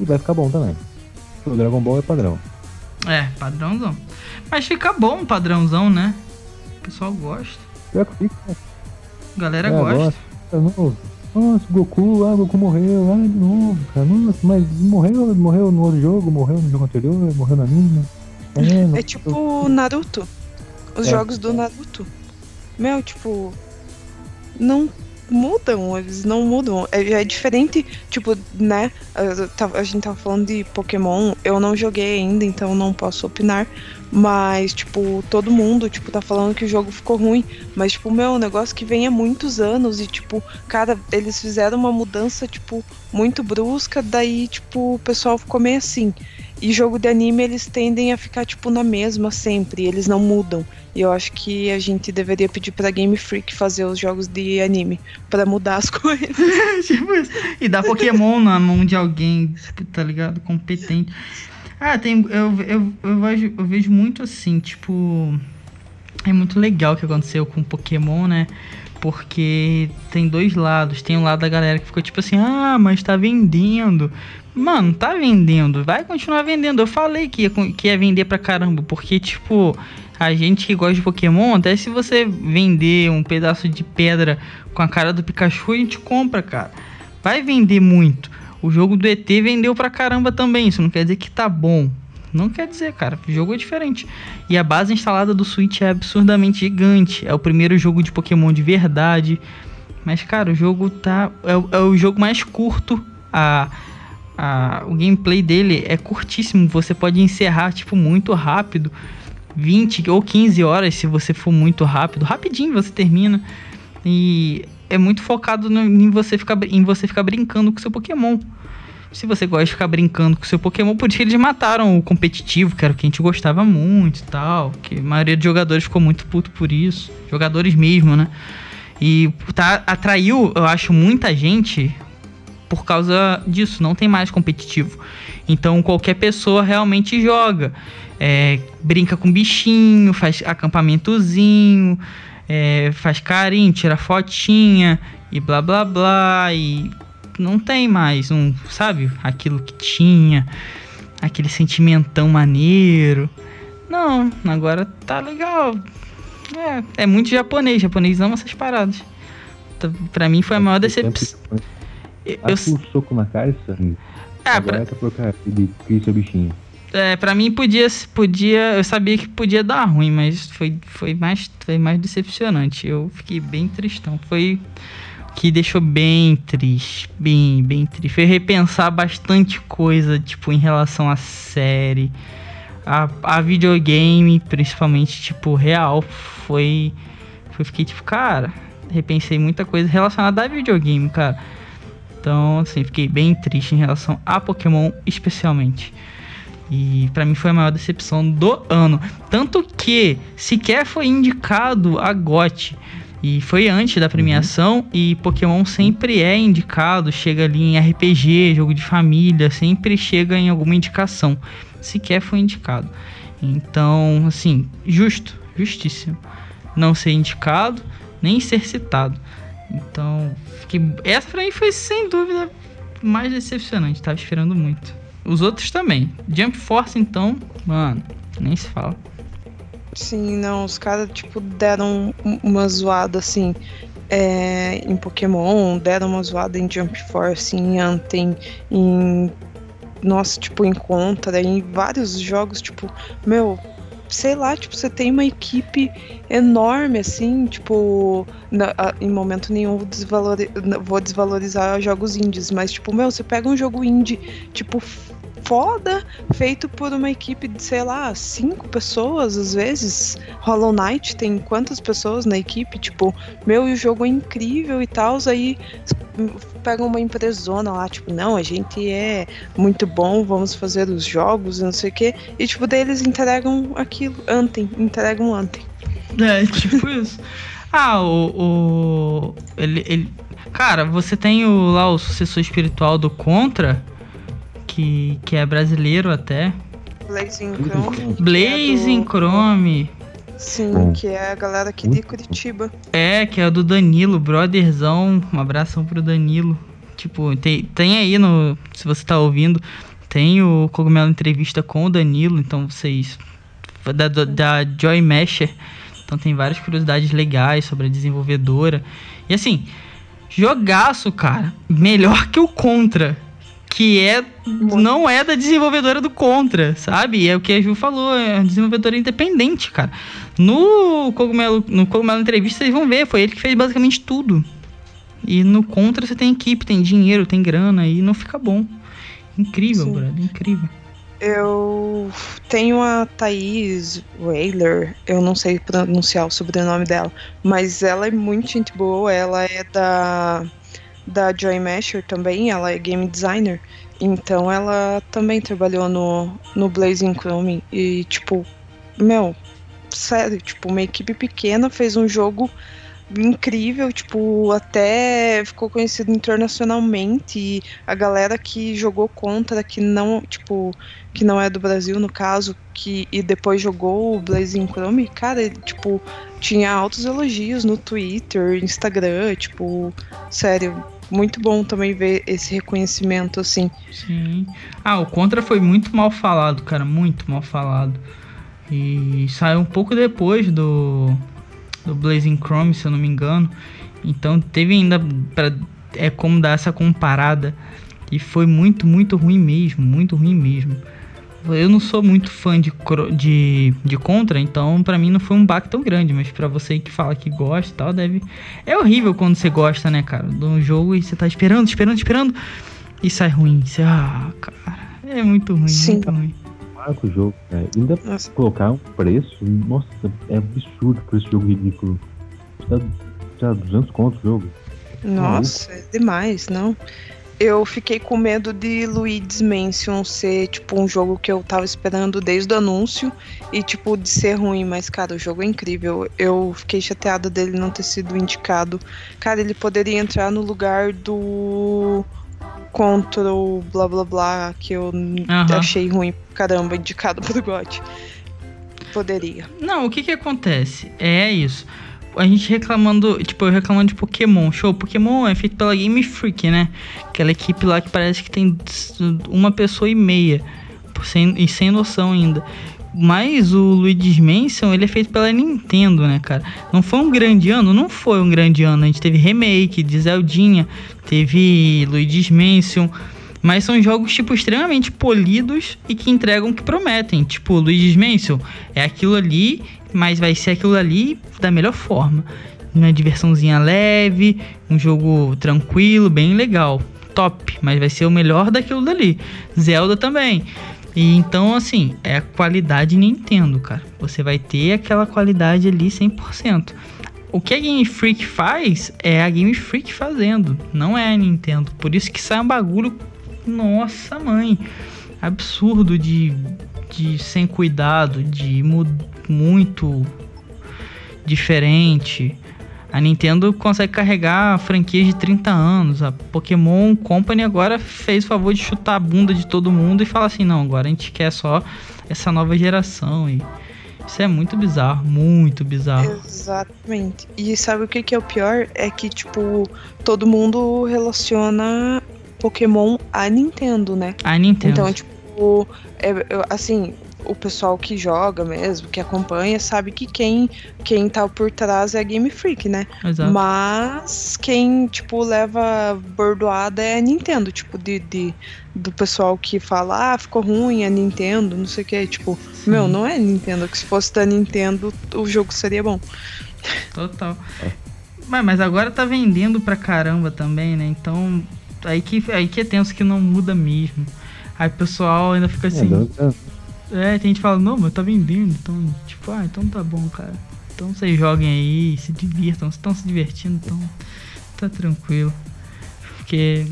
E vai ficar bom também. O Dragon Ball é padrão. É, padrãozão. Mas fica bom o padrãozão, né? O pessoal gosta. Pior que fica, galera É, gosta. gosta. É novo. Nossa, Goku, ah, Goku morreu, ah, de novo, cara. Nossa, mas morreu, morreu no outro jogo, morreu no jogo anterior, morreu no anime. É, não- É tipo Naruto. Os É. jogos do Naruto. Meu, tipo. Não mudam, eles não mudam. É, é diferente, tipo, né? tava- A gente tava falando de Pokémon, eu não joguei ainda, então não posso opinar. Mas, tipo, todo mundo, tipo, tá falando que o jogo ficou ruim. Mas, tipo, meu, um negócio que vem há muitos anos e, tipo, cara, eles fizeram uma mudança, tipo, muito brusca, daí, tipo, o pessoal ficou meio assim. E jogo de anime, eles tendem a ficar, tipo, na mesma sempre, eles não mudam. E eu acho que a gente deveria pedir pra Game Freak fazer os jogos de anime, pra mudar as <laughs> coisas. <laughs> tipo. E dar Pokémon na mão de alguém, tá ligado? Competente. Ah, tem. Eu, eu, eu, vejo, eu vejo muito assim, tipo. É muito legal o que aconteceu com Pokémon, né? Porque tem dois lados. Tem um lado da galera que ficou tipo assim, ah, mas tá vendendo. Mano, tá vendendo. Vai continuar vendendo. Eu falei que ia, que ia vender pra caramba. Porque, tipo, a gente que gosta de Pokémon, até se você vender um pedaço de pedra com a cara do Pikachu, a gente compra, cara. Vai vender muito. O jogo do ET vendeu pra caramba também. Isso não quer dizer que tá bom. Não quer dizer, cara. O jogo é diferente. E a base instalada do Switch é absurdamente gigante. É o primeiro jogo de Pokémon de verdade. Mas, cara, o jogo tá. É, o- é o jogo mais curto. A, a, o gameplay dele é curtíssimo. Você pode encerrar, tipo, muito rápido. 20 ou 15 horas se você for muito rápido. Rapidinho você termina. E é muito focado no- em, você ficar, em você ficar brincando com seu Pokémon. Se você gosta de ficar brincando com seu Pokémon, por isso eles mataram o competitivo, que era o que a gente gostava muito e tal. Que a maioria dos jogadores ficou muito puto por isso. Jogadores mesmo, né? E tá, atraiu, eu acho, muita gente por causa disso. Não tem mais competitivo. Então qualquer pessoa realmente joga. É, brinca com bichinho, faz acampamentozinho, é, faz carinho, tira fotinha e blá blá blá. E não tem mais um, sabe, aquilo que tinha, aquele sentimentão maneiro. Não, agora tá legal. É, é muito japonês, japonês ama essas paradas. Tá- Pra mim foi a maior decepção. Eu, o soco na cara é, Agora pra, é cria seu bichinho. É, pra mim podia, podia. Eu sabia que podia dar ruim, mas foi, foi, mais, foi mais decepcionante. Eu fiquei bem tristão. Foi que deixou bem triste. Bem, bem triste. Foi repensar bastante coisa, tipo, em relação à série. A, a videogame, principalmente, tipo, real. Foi. Foi fiquei tipo, cara. Repensei muita coisa relacionada a videogame, cara. Então, assim, fiquei bem triste em relação a Pokémon, especialmente. E pra mim foi a maior decepção do ano. Tanto que sequer foi indicado a GOT. E foi antes da premiação. E Pokémon sempre é indicado. Chega ali em RPG, jogo de família. Sempre chega em alguma indicação. Sequer foi indicado. Então, assim, justo, justíssimo. Não ser indicado, nem ser citado. Então, fiquei... essa pra mim foi sem dúvida mais decepcionante. Tava esperando muito. Os outros também. Jump Force, então, mano, nem se fala. Sim, não, os caras, tipo, deram um- uma zoada, assim, é, em Pokémon, deram uma zoada em Jump Force, em Anthem, em. Nossa, tipo, em Contra, em vários jogos, tipo, meu, sei lá, tipo, você tem uma equipe enorme, assim, tipo, na- a- em momento nenhum vou, desvalori- vou desvalorizar jogos indies, mas, tipo, meu, você pega um jogo indie, tipo, foda, feito por uma equipe de, sei lá, cinco pessoas, às vezes. Hollow Knight tem quantas pessoas na equipe? Tipo, meu, e o jogo é incrível e tal. Aí pegam uma empresona lá, tipo, não, a gente é muito bom, vamos fazer os jogos, não sei o quê. E, tipo, daí eles entregam aquilo, Anthem, entregam Anthem. É, <laughs> tipo isso. Ah, o. o ele, ele. Cara, você tem o, lá o sucessor espiritual do Contra, que, que é brasileiro até. Blazing Blazing Chrome. É Blazing do- Chrome. Sim, Bom. que é a galera aqui de Curitiba. É, que é o do Danilo, brotherzão. Um abração pro Danilo. Tipo, tem, tem aí no. Se você tá ouvindo, tem o Cogumelo Entrevista com o Danilo, então vocês. Da, da, da Joy Mesher. Então tem várias curiosidades legais sobre a desenvolvedora. E assim, jogaço, cara. Melhor que o Contra. Que é. Não é da desenvolvedora do Contra, sabe? É o que a Ju falou, é desenvolvedora independente, cara. No Cogumelo, no Cogumelo Entrevista, vocês vão ver, foi ele que fez basicamente tudo. E no Contra você tem equipe, tem dinheiro, tem grana e não fica bom. Incrível, Sim. brother, incrível. Eu tenho a Thaís Whaler, eu não sei pronunciar o sobrenome dela, mas ela é muito gente boa, ela é da, da Joy Masher também, ela é game designer, então ela também trabalhou no, no Blazing Chrome e, tipo, meu, sério, tipo, uma equipe pequena fez um jogo incrível, tipo, até ficou conhecido internacionalmente e a galera que jogou contra, que não, tipo, que não é do Brasil no caso, que e depois jogou o Blazing Chrome, cara, ele, tipo, tinha altos elogios no Twitter, Instagram, tipo, sério, muito bom também ver esse reconhecimento assim. Sim. Ah, o Contra foi muito mal falado, cara, muito mal falado. E saiu um pouco depois do do Blazing Chrome, se eu não me engano. Então teve ainda para é como dar essa comparada e foi muito muito ruim mesmo, muito ruim mesmo. Eu não sou muito fã de, de, de Contra, então para mim não foi um baque tão grande, mas para você que fala que gosta e tal, deve. É horrível quando você gosta, né, cara, de um jogo e você tá esperando, esperando, esperando e sai ruim. Você, ah, cara, é muito ruim, Sim. muito ruim marca o jogo, cara. Ainda nossa. colocar um preço, nossa, é absurdo por esse jogo ridículo. Já, já 200 conto o jogo. Nossa, é demais, não? Eu fiquei com medo de Luigi's Mansion ser, tipo, um jogo que eu tava esperando desde o anúncio e, tipo, de ser ruim, mas, cara, o jogo é incrível. Eu fiquei chateada dele não ter sido indicado. Cara, ele poderia entrar no lugar do contra o blá blá blá que eu uhum. achei ruim caramba, indicado <laughs> pro GOT. Poderia. Não, o que que acontece? É isso. A gente reclamando, tipo, eu reclamando de Pokémon. Show, Pokémon é feito pela Game Freak, né? Aquela equipe lá que parece que tem uma pessoa e meia. Sem, e sem noção ainda. Mas o Luigi's Mansion, ele é feito pela Nintendo, né, cara? Não foi um grande ano? Não foi um grande ano. A gente teve remake de Zeldinha, teve Luigi's Mansion, mas são jogos tipo extremamente polidos e que entregam o que prometem. Tipo, Luigi's Mansion é aquilo ali, mas vai ser aquilo ali da melhor forma. Uma diversãozinha leve, um jogo tranquilo, bem legal, top, mas vai ser o melhor daquilo dali. Zelda também. E então, assim, é a qualidade Nintendo, cara. Você vai ter aquela qualidade ali 100%. O que a Game Freak faz é a Game Freak fazendo, não é a Nintendo. Por isso que sai um bagulho, nossa mãe, absurdo de, de sem cuidado, de muito diferente. A Nintendo consegue carregar franquias de 30 anos. A Pokémon Company agora fez o favor de chutar a bunda de todo mundo e falar assim: não, agora a gente quer só essa nova geração. E isso é muito bizarro, muito bizarro. Exatamente. E sabe o que, que é o pior? É que, tipo, todo mundo relaciona Pokémon à Nintendo, né? A Nintendo. Então, tipo, é, assim, o pessoal que joga mesmo, que acompanha, sabe que quem, quem tá por trás é a Game Freak, né? Exato. Mas quem, tipo, leva bordoada é a Nintendo, tipo, de, de do pessoal que fala, ah, ficou ruim a Nintendo, não sei o que, tipo, Sim. meu, não é Nintendo, que se fosse da Nintendo, o jogo seria bom. Total. Mas, mas agora tá vendendo pra caramba também, né? Então, aí que, aí que é tenso que não muda mesmo. Aí o pessoal ainda fica é, assim. É, é, tem gente que fala, não, mas tá vendendo. Então, tipo, ah, então tá bom, cara. Então vocês joguem aí, se divirtam. Estão se divertindo, então tá tranquilo. Porque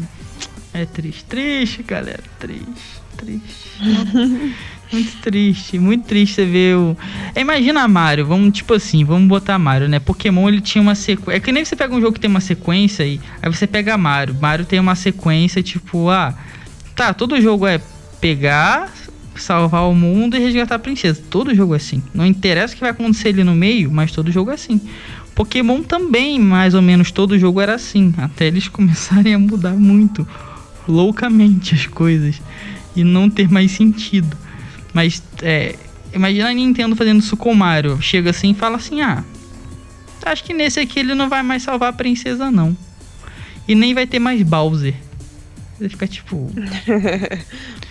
é triste. Triste, galera. Triste, triste. <laughs> muito triste, muito triste você ver o. É, imagina Mario, vamos, tipo assim, vamos botar Mario, né? Pokémon ele tinha uma sequência. É que nem você pega um jogo que tem uma sequência aí, aí você pega Mario. Mario tem uma sequência, tipo, ah, tá, todo jogo é pegar, salvar o mundo e resgatar a princesa. Todo jogo é assim. Não interessa o que vai acontecer ali no meio, mas todo jogo é assim. Pokémon também, mais ou menos, todo jogo era assim. Até eles <laughs> começarem a mudar muito, loucamente as coisas. E não ter mais sentido. Mas é, imagina a Nintendo fazendo isso com o Mario. Chega assim e fala assim: ah, acho que nesse aqui ele não vai mais salvar a princesa, não. E nem vai ter mais Bowser. Você fica tipo. <laughs>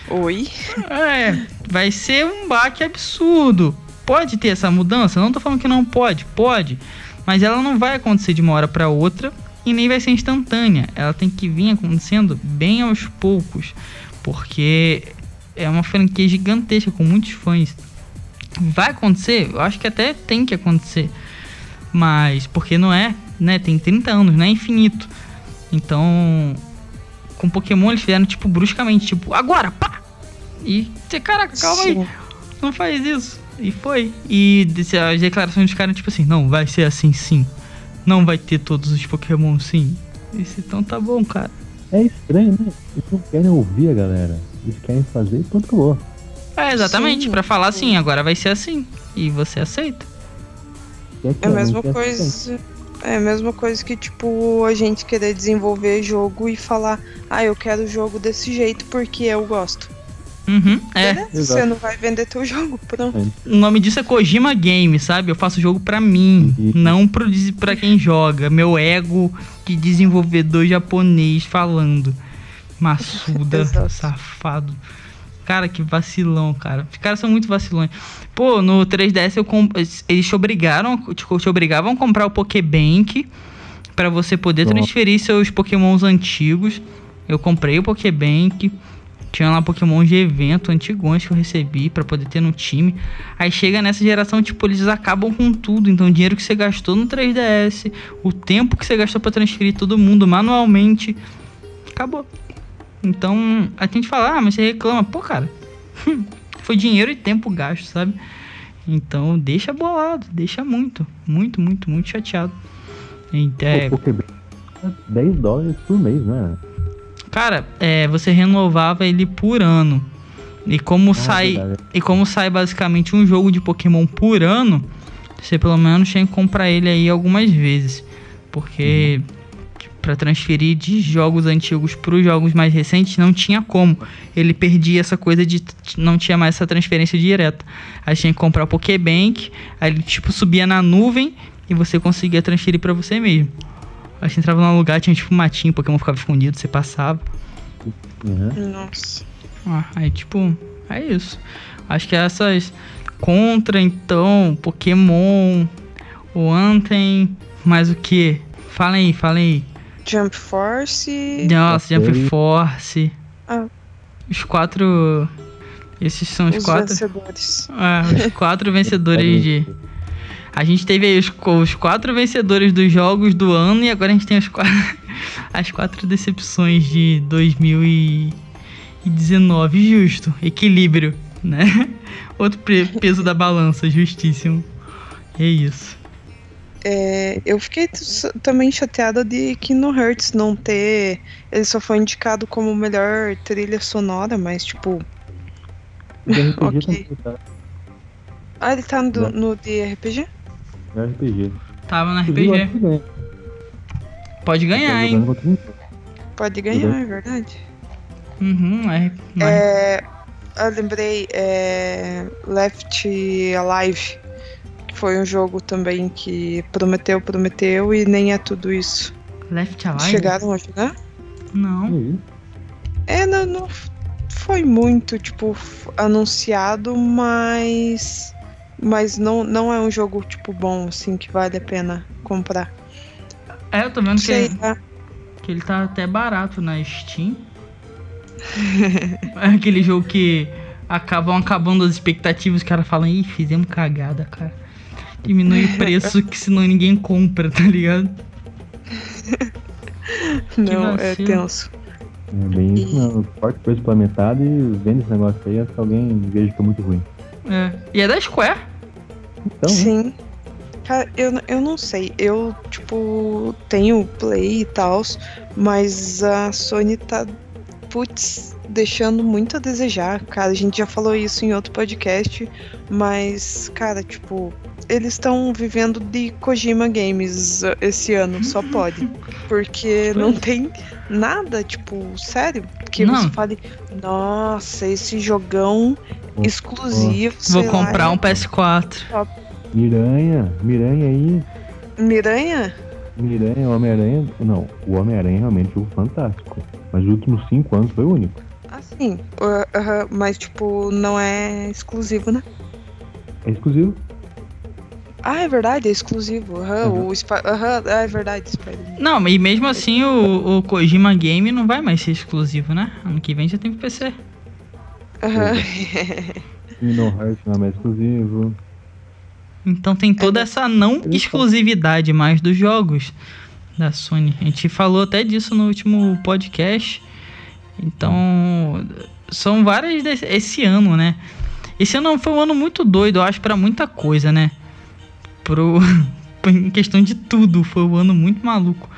Oi? É, vai ser um baque absurdo. Pode ter essa mudança? Não tô falando que não pode, pode. Mas ela não vai acontecer de uma hora para outra e nem vai ser instantânea. Ela tem que vir acontecendo bem aos poucos, porque é uma franquia gigantesca com muitos fãs. Vai acontecer? Eu acho que até tem que acontecer. Mas porque não é, né? Tem 30 anos, não é infinito. Então, com Pokémon eles fizeram tipo bruscamente, tipo, agora, pá! E você, caraca, calma Sim. aí. Não faz isso. E foi. E as declarações dos caras, tipo assim, não, vai ser assim sim. Não vai ter todos os Pokémon sim. Isso, então tá bom, cara. É estranho, né? Eles não querem ouvir a galera. Eles querem fazer e pronto, acabou. É, exatamente, pra falar assim, agora vai ser assim. E você aceita. Que É a mesma coisa. É a mesma coisa que, tipo, a gente querer desenvolver jogo e falar, ah, eu quero o jogo desse jeito porque eu gosto. Uhum, é. Você não vai vender teu <laughs> jogo, pronto. O nome disso é Kojima Game, sabe? Eu faço jogo pra mim, Uhum. não pro, pra quem joga. Meu ego de desenvolvedor japonês falando. Maçuda, <laughs> safado. Cara, que vacilão, cara. Os caras são muito vacilões. Pô, no 3DS eu comp... eles te obrigaram, te, obrigavam a comprar o Pokébank pra você poder transferir seus Pokémons antigos. Eu comprei o Pokébank. Tinha lá Pokémon de evento antigões que eu recebi pra poder ter no time. Aí chega nessa geração, tipo, eles acabam com tudo. Então, o dinheiro que você gastou no 3DS, o tempo que você gastou pra transferir todo mundo manualmente, acabou. Então, a gente fala, ah, mas você reclama. Pô, cara, <laughs> foi dinheiro e tempo gasto, sabe? Então, deixa bolado, deixa muito, muito, muito, muito chateado. Então, é, Pô, Pokébank é 10 dólares por mês, né? Cara, é, você renovava ele por ano. E como Ah, sai. verdade. E como sai basicamente um jogo de Pokémon por ano, você pelo menos tem que comprar ele aí algumas vezes. Porque pra transferir de jogos antigos para os jogos mais recentes não tinha como. Ele perdia essa coisa de não tinha mais essa transferência direta. Aí tinha que comprar o Pokébank, aí ele tipo subia na nuvem e você conseguia transferir pra você mesmo. Aí você entrava num lugar, tinha tipo um matinho, o Pokémon ficava escondido, você passava. Uhum. Nossa. Ah, aí tipo, é isso. Acho que essas contra então, Pokémon, o Anthem, mais o que? Fala aí, fala aí. Jump Force. Nossa. Jump Force. Ah. Os quatro. Esses são os, Os quatro. vencedores. Ah, os <laughs> quatro vencedores de. A gente teve aí os, os quatro vencedores dos jogos do ano e agora a gente tem os quatro, <laughs> as quatro decepções de 2019. Justo. Equilíbrio, né? <laughs> Outro peso da balança, justíssimo. É isso. É, eu fiquei também chateada de Kingdom Hearts não ter. Ele só foi indicado como melhor trilha sonora, mas tipo. O de RPG Ok. também, tá? Ah, ele tá no, no de RPG? É RPG. Tava no RPG. que. Pode ganhar, Tá hein? contra mim. Pode ganhar, é verdade. Uhum, é. mas- É, eu lembrei, é, Left Alive, que foi um jogo também que prometeu, prometeu e nem é tudo isso. Left Alive? Chegaram a jogar? Não. É, não, não foi muito, tipo, anunciado, mas. Mas não, não é um jogo, tipo, bom, assim, que vale a pena comprar. É, eu tô vendo que, lá. que ele tá até barato na Steam. <laughs> é aquele jogo que acabam acabando as expectativas, os caras falam, ih, fizemos cagada, cara. Diminui o preço que senão ninguém compra, tá ligado? <laughs> Não, é tenso. É bem isso mesmo. Corta o preço pela metade e vende esse negócio aí até alguém veja que é muito ruim. É. E é da Square. Então, né? Sim. Cara, eu, eu não sei. Eu, tipo, tenho Play e tal, mas a Sony tá, putz, deixando muito a desejar. Cara, a gente já falou isso em outro podcast, mas, cara, tipo, eles estão vivendo de Kojima Games uh, esse ano, só pode. Porque não tem nada, tipo, sério, que Não. você fale, nossa, esse jogão exclusivo. Vou sei comprar lá, um PS4. Miranha, Miranha aí. Miranha? Miranha, Homem-Aranha. Não, o Homem-Aranha é realmente um jogo fantástico. Mas os últimos cinco anos foi o único. Assim, uh, aham, mas tipo, não é exclusivo, né? É exclusivo. Ah, é verdade, é exclusivo. Aham, Uhum. o Spi- aham, ah, é verdade, Spider-Man. Não, e mesmo assim o, o Kojima Game não vai mais ser exclusivo, né? Ano que vem já tem pro PC. Aham. Kingdom Hearts <laughs> não é mais exclusivo. Então tem toda essa não exclusividade mais dos jogos da Sony. A gente falou até disso no último podcast. Então, são várias desse, esse ano, né? Esse ano foi um ano muito doido, eu acho, pra muita coisa, né? Pro, <laughs> em questão de tudo, foi um ano muito maluco.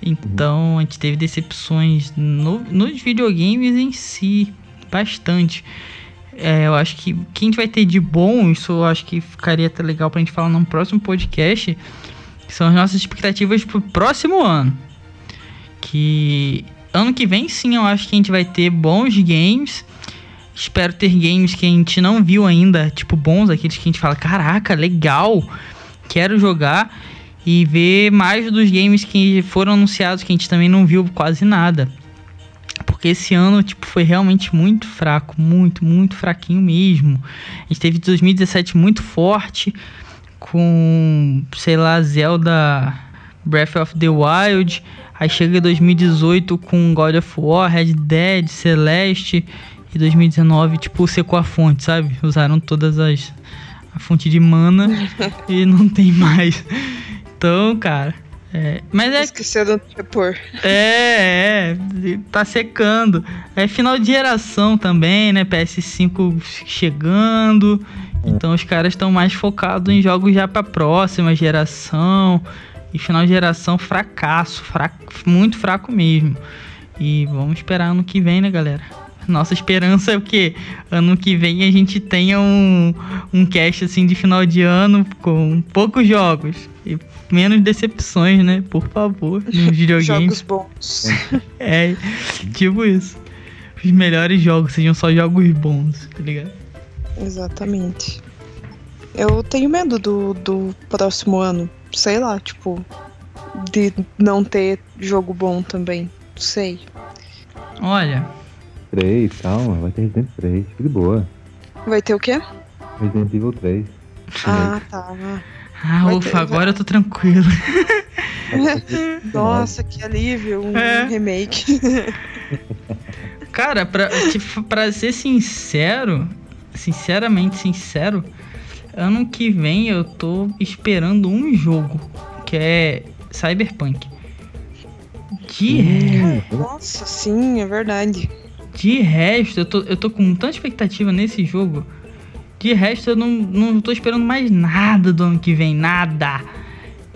Então, a gente teve decepções no- nos videogames em si, bastante. É, eu acho que o que a gente vai ter de bom, isso eu acho que ficaria até legal pra gente falar num próximo podcast, que são as nossas expectativas pro próximo ano. Que ano que vem sim, eu acho que a gente vai ter bons games. Espero ter games que a gente não viu ainda, tipo bons, aqueles que a gente fala, caraca, legal, quero jogar. E ver mais dos games que foram anunciados que a gente também não viu quase nada. Porque esse ano, tipo, foi realmente muito fraco, muito, muito fraquinho mesmo. A gente teve 2017 muito forte, com, sei lá, Zelda Breath of the Wild. Aí chega 2018 com God of War, Red Dead, Celeste. E 2019, tipo, secou a fonte, sabe? Usaram todas as. a fonte de mana <laughs> e não tem mais. Então, cara. É, mas é Esqueceram de repor. é, é, tá secando. É final de geração também, né? PS5 chegando. Então os caras estão mais focados em jogos já pra próxima geração. E final de geração, fracasso. Fraco, muito fraco mesmo. E vamos esperar ano que vem, né, galera? Nossa esperança é o que ano que vem a gente tenha um, um cast assim de final de ano com poucos jogos e menos decepções, né? Por favor, nos <laughs> videogames. Jogos bons. <laughs> É, tipo isso. Os melhores jogos sejam só jogos bons, tá ligado? Exatamente. Eu tenho medo do, do próximo ano. Sei lá, tipo, de não ter jogo bom também. Sei. Olha, 3, calma, vai ter Resident 3, fica de boa. Vai ter o quê? Resident Evil 3. Ah, tá. ah, Vai ufa, ter- agora eu tô tranquilo. <laughs> Nossa, que alívio. Um É. remake. Cara, pra, pra ser sincero, sinceramente sincero, ano que vem eu tô esperando um jogo, que é Cyberpunk. De, Hum, Nossa, sim, é verdade. de resto, eu tô, eu tô com tanta expectativa nesse jogo. De resto, eu não, não tô esperando mais nada do ano que vem, nada.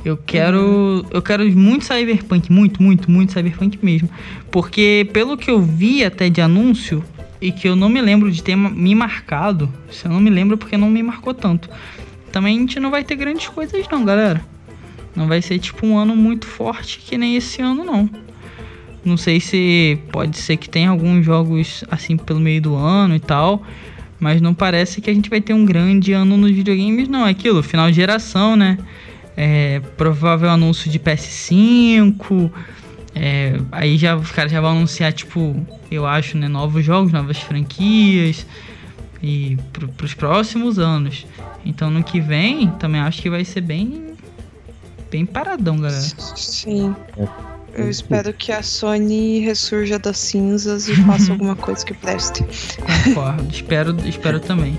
Eu quero. Eu quero muito Cyberpunk, muito, muito, muito Cyberpunk mesmo. Porque pelo que eu vi até de anúncio, e que eu não me lembro de ter me marcado, se eu não me lembro porque não me marcou tanto. Também a gente não vai ter grandes coisas não, galera. Não vai ser tipo um ano muito forte que nem esse ano não. Não sei se pode ser que tenha alguns jogos assim pelo meio do ano e tal. Mas não parece que a gente vai ter um grande ano nos videogames, não. É aquilo, final de geração, né? É, provável anúncio de PS5. É, aí já os caras já vão anunciar, tipo, eu acho, né? Novos jogos, novas franquias. E pro, pros próximos anos. Então no que vem, também acho que vai ser bem. Bem paradão, galera. Sim. Eu espero que a Sony ressurja das cinzas e faça <laughs> alguma coisa que preste. Concordo. espero, espero também.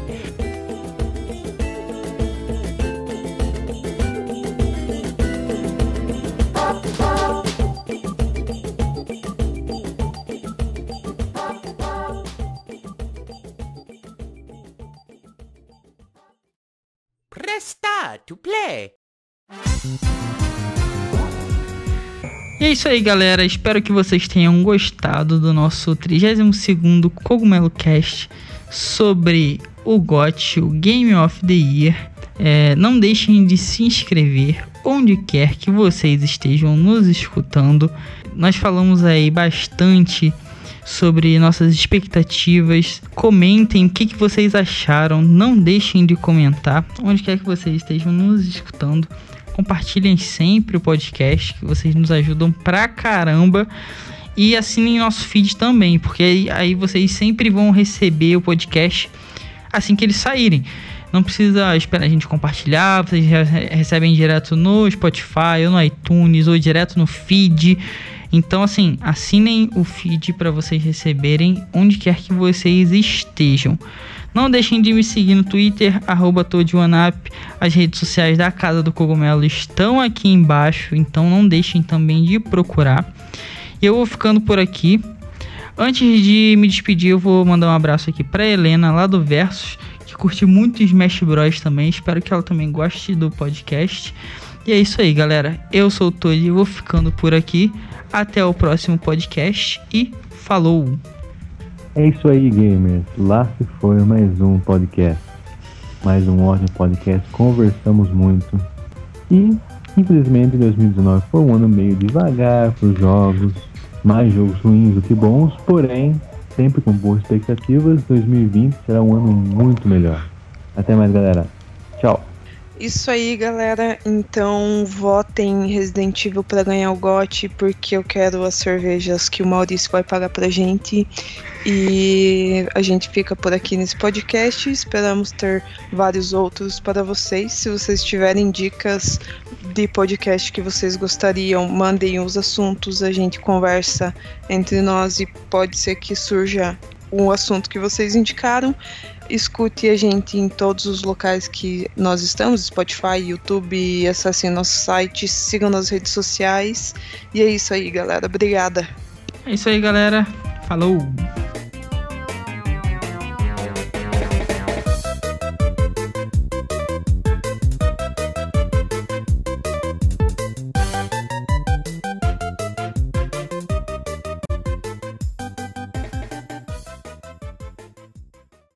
E é isso aí, galera. Espero que vocês tenham gostado do nosso 32º Cogumelo Cast sobre o GOT, o Game of the Year. É, não deixem de se inscrever onde quer que vocês estejam nos escutando. Nós falamos aí bastante sobre nossas expectativas. Comentem o que, que vocês acharam. Não deixem de comentar onde quer que vocês estejam nos escutando. Compartilhem sempre o podcast, que vocês nos ajudam pra caramba. E assinem nosso feed também, porque aí, aí vocês sempre vão receber o podcast assim que eles saírem. Não precisa esperar a gente compartilhar, vocês recebem direto no Spotify ou no iTunes ou direto no feed. Então, assim, assinem o feed para vocês receberem onde quer que vocês estejam. Não deixem de me seguir no Twitter, arroba As redes sociais da Casa do Cogumelo estão aqui embaixo, então não deixem também de procurar. E eu vou ficando por aqui. Antes de me despedir, eu vou mandar um abraço aqui para Helena, lá do Versus, que curte muito Smash Bros também. Espero que ela também goste do podcast. E é isso aí, galera. Eu sou o Todd e vou ficando por aqui. Até o próximo podcast e falou! É isso aí, gamers. Lá se foi mais um podcast. Mais um ótimo podcast. Conversamos muito. E, infelizmente, 2019 foi um ano meio devagar para os jogos. Mais jogos ruins do que bons. Porém, sempre com boas expectativas, 2020 será um ano muito melhor. Até mais, galera. Tchau. Isso aí, galera. Então, votem Resident Evil para ganhar o GOT, porque eu quero as cervejas que o Maurício vai pagar pra gente. E a gente fica por aqui nesse podcast. Esperamos ter vários outros para vocês. Se vocês tiverem dicas de podcast que vocês gostariam, mandem os assuntos, a gente conversa entre nós e pode ser que surja um assunto que vocês indicaram escute a gente em todos os locais que nós estamos, Spotify, YouTube, acessem nosso site, sigam nas redes sociais. E é isso aí, galera. Obrigada. É isso aí, galera. Falou!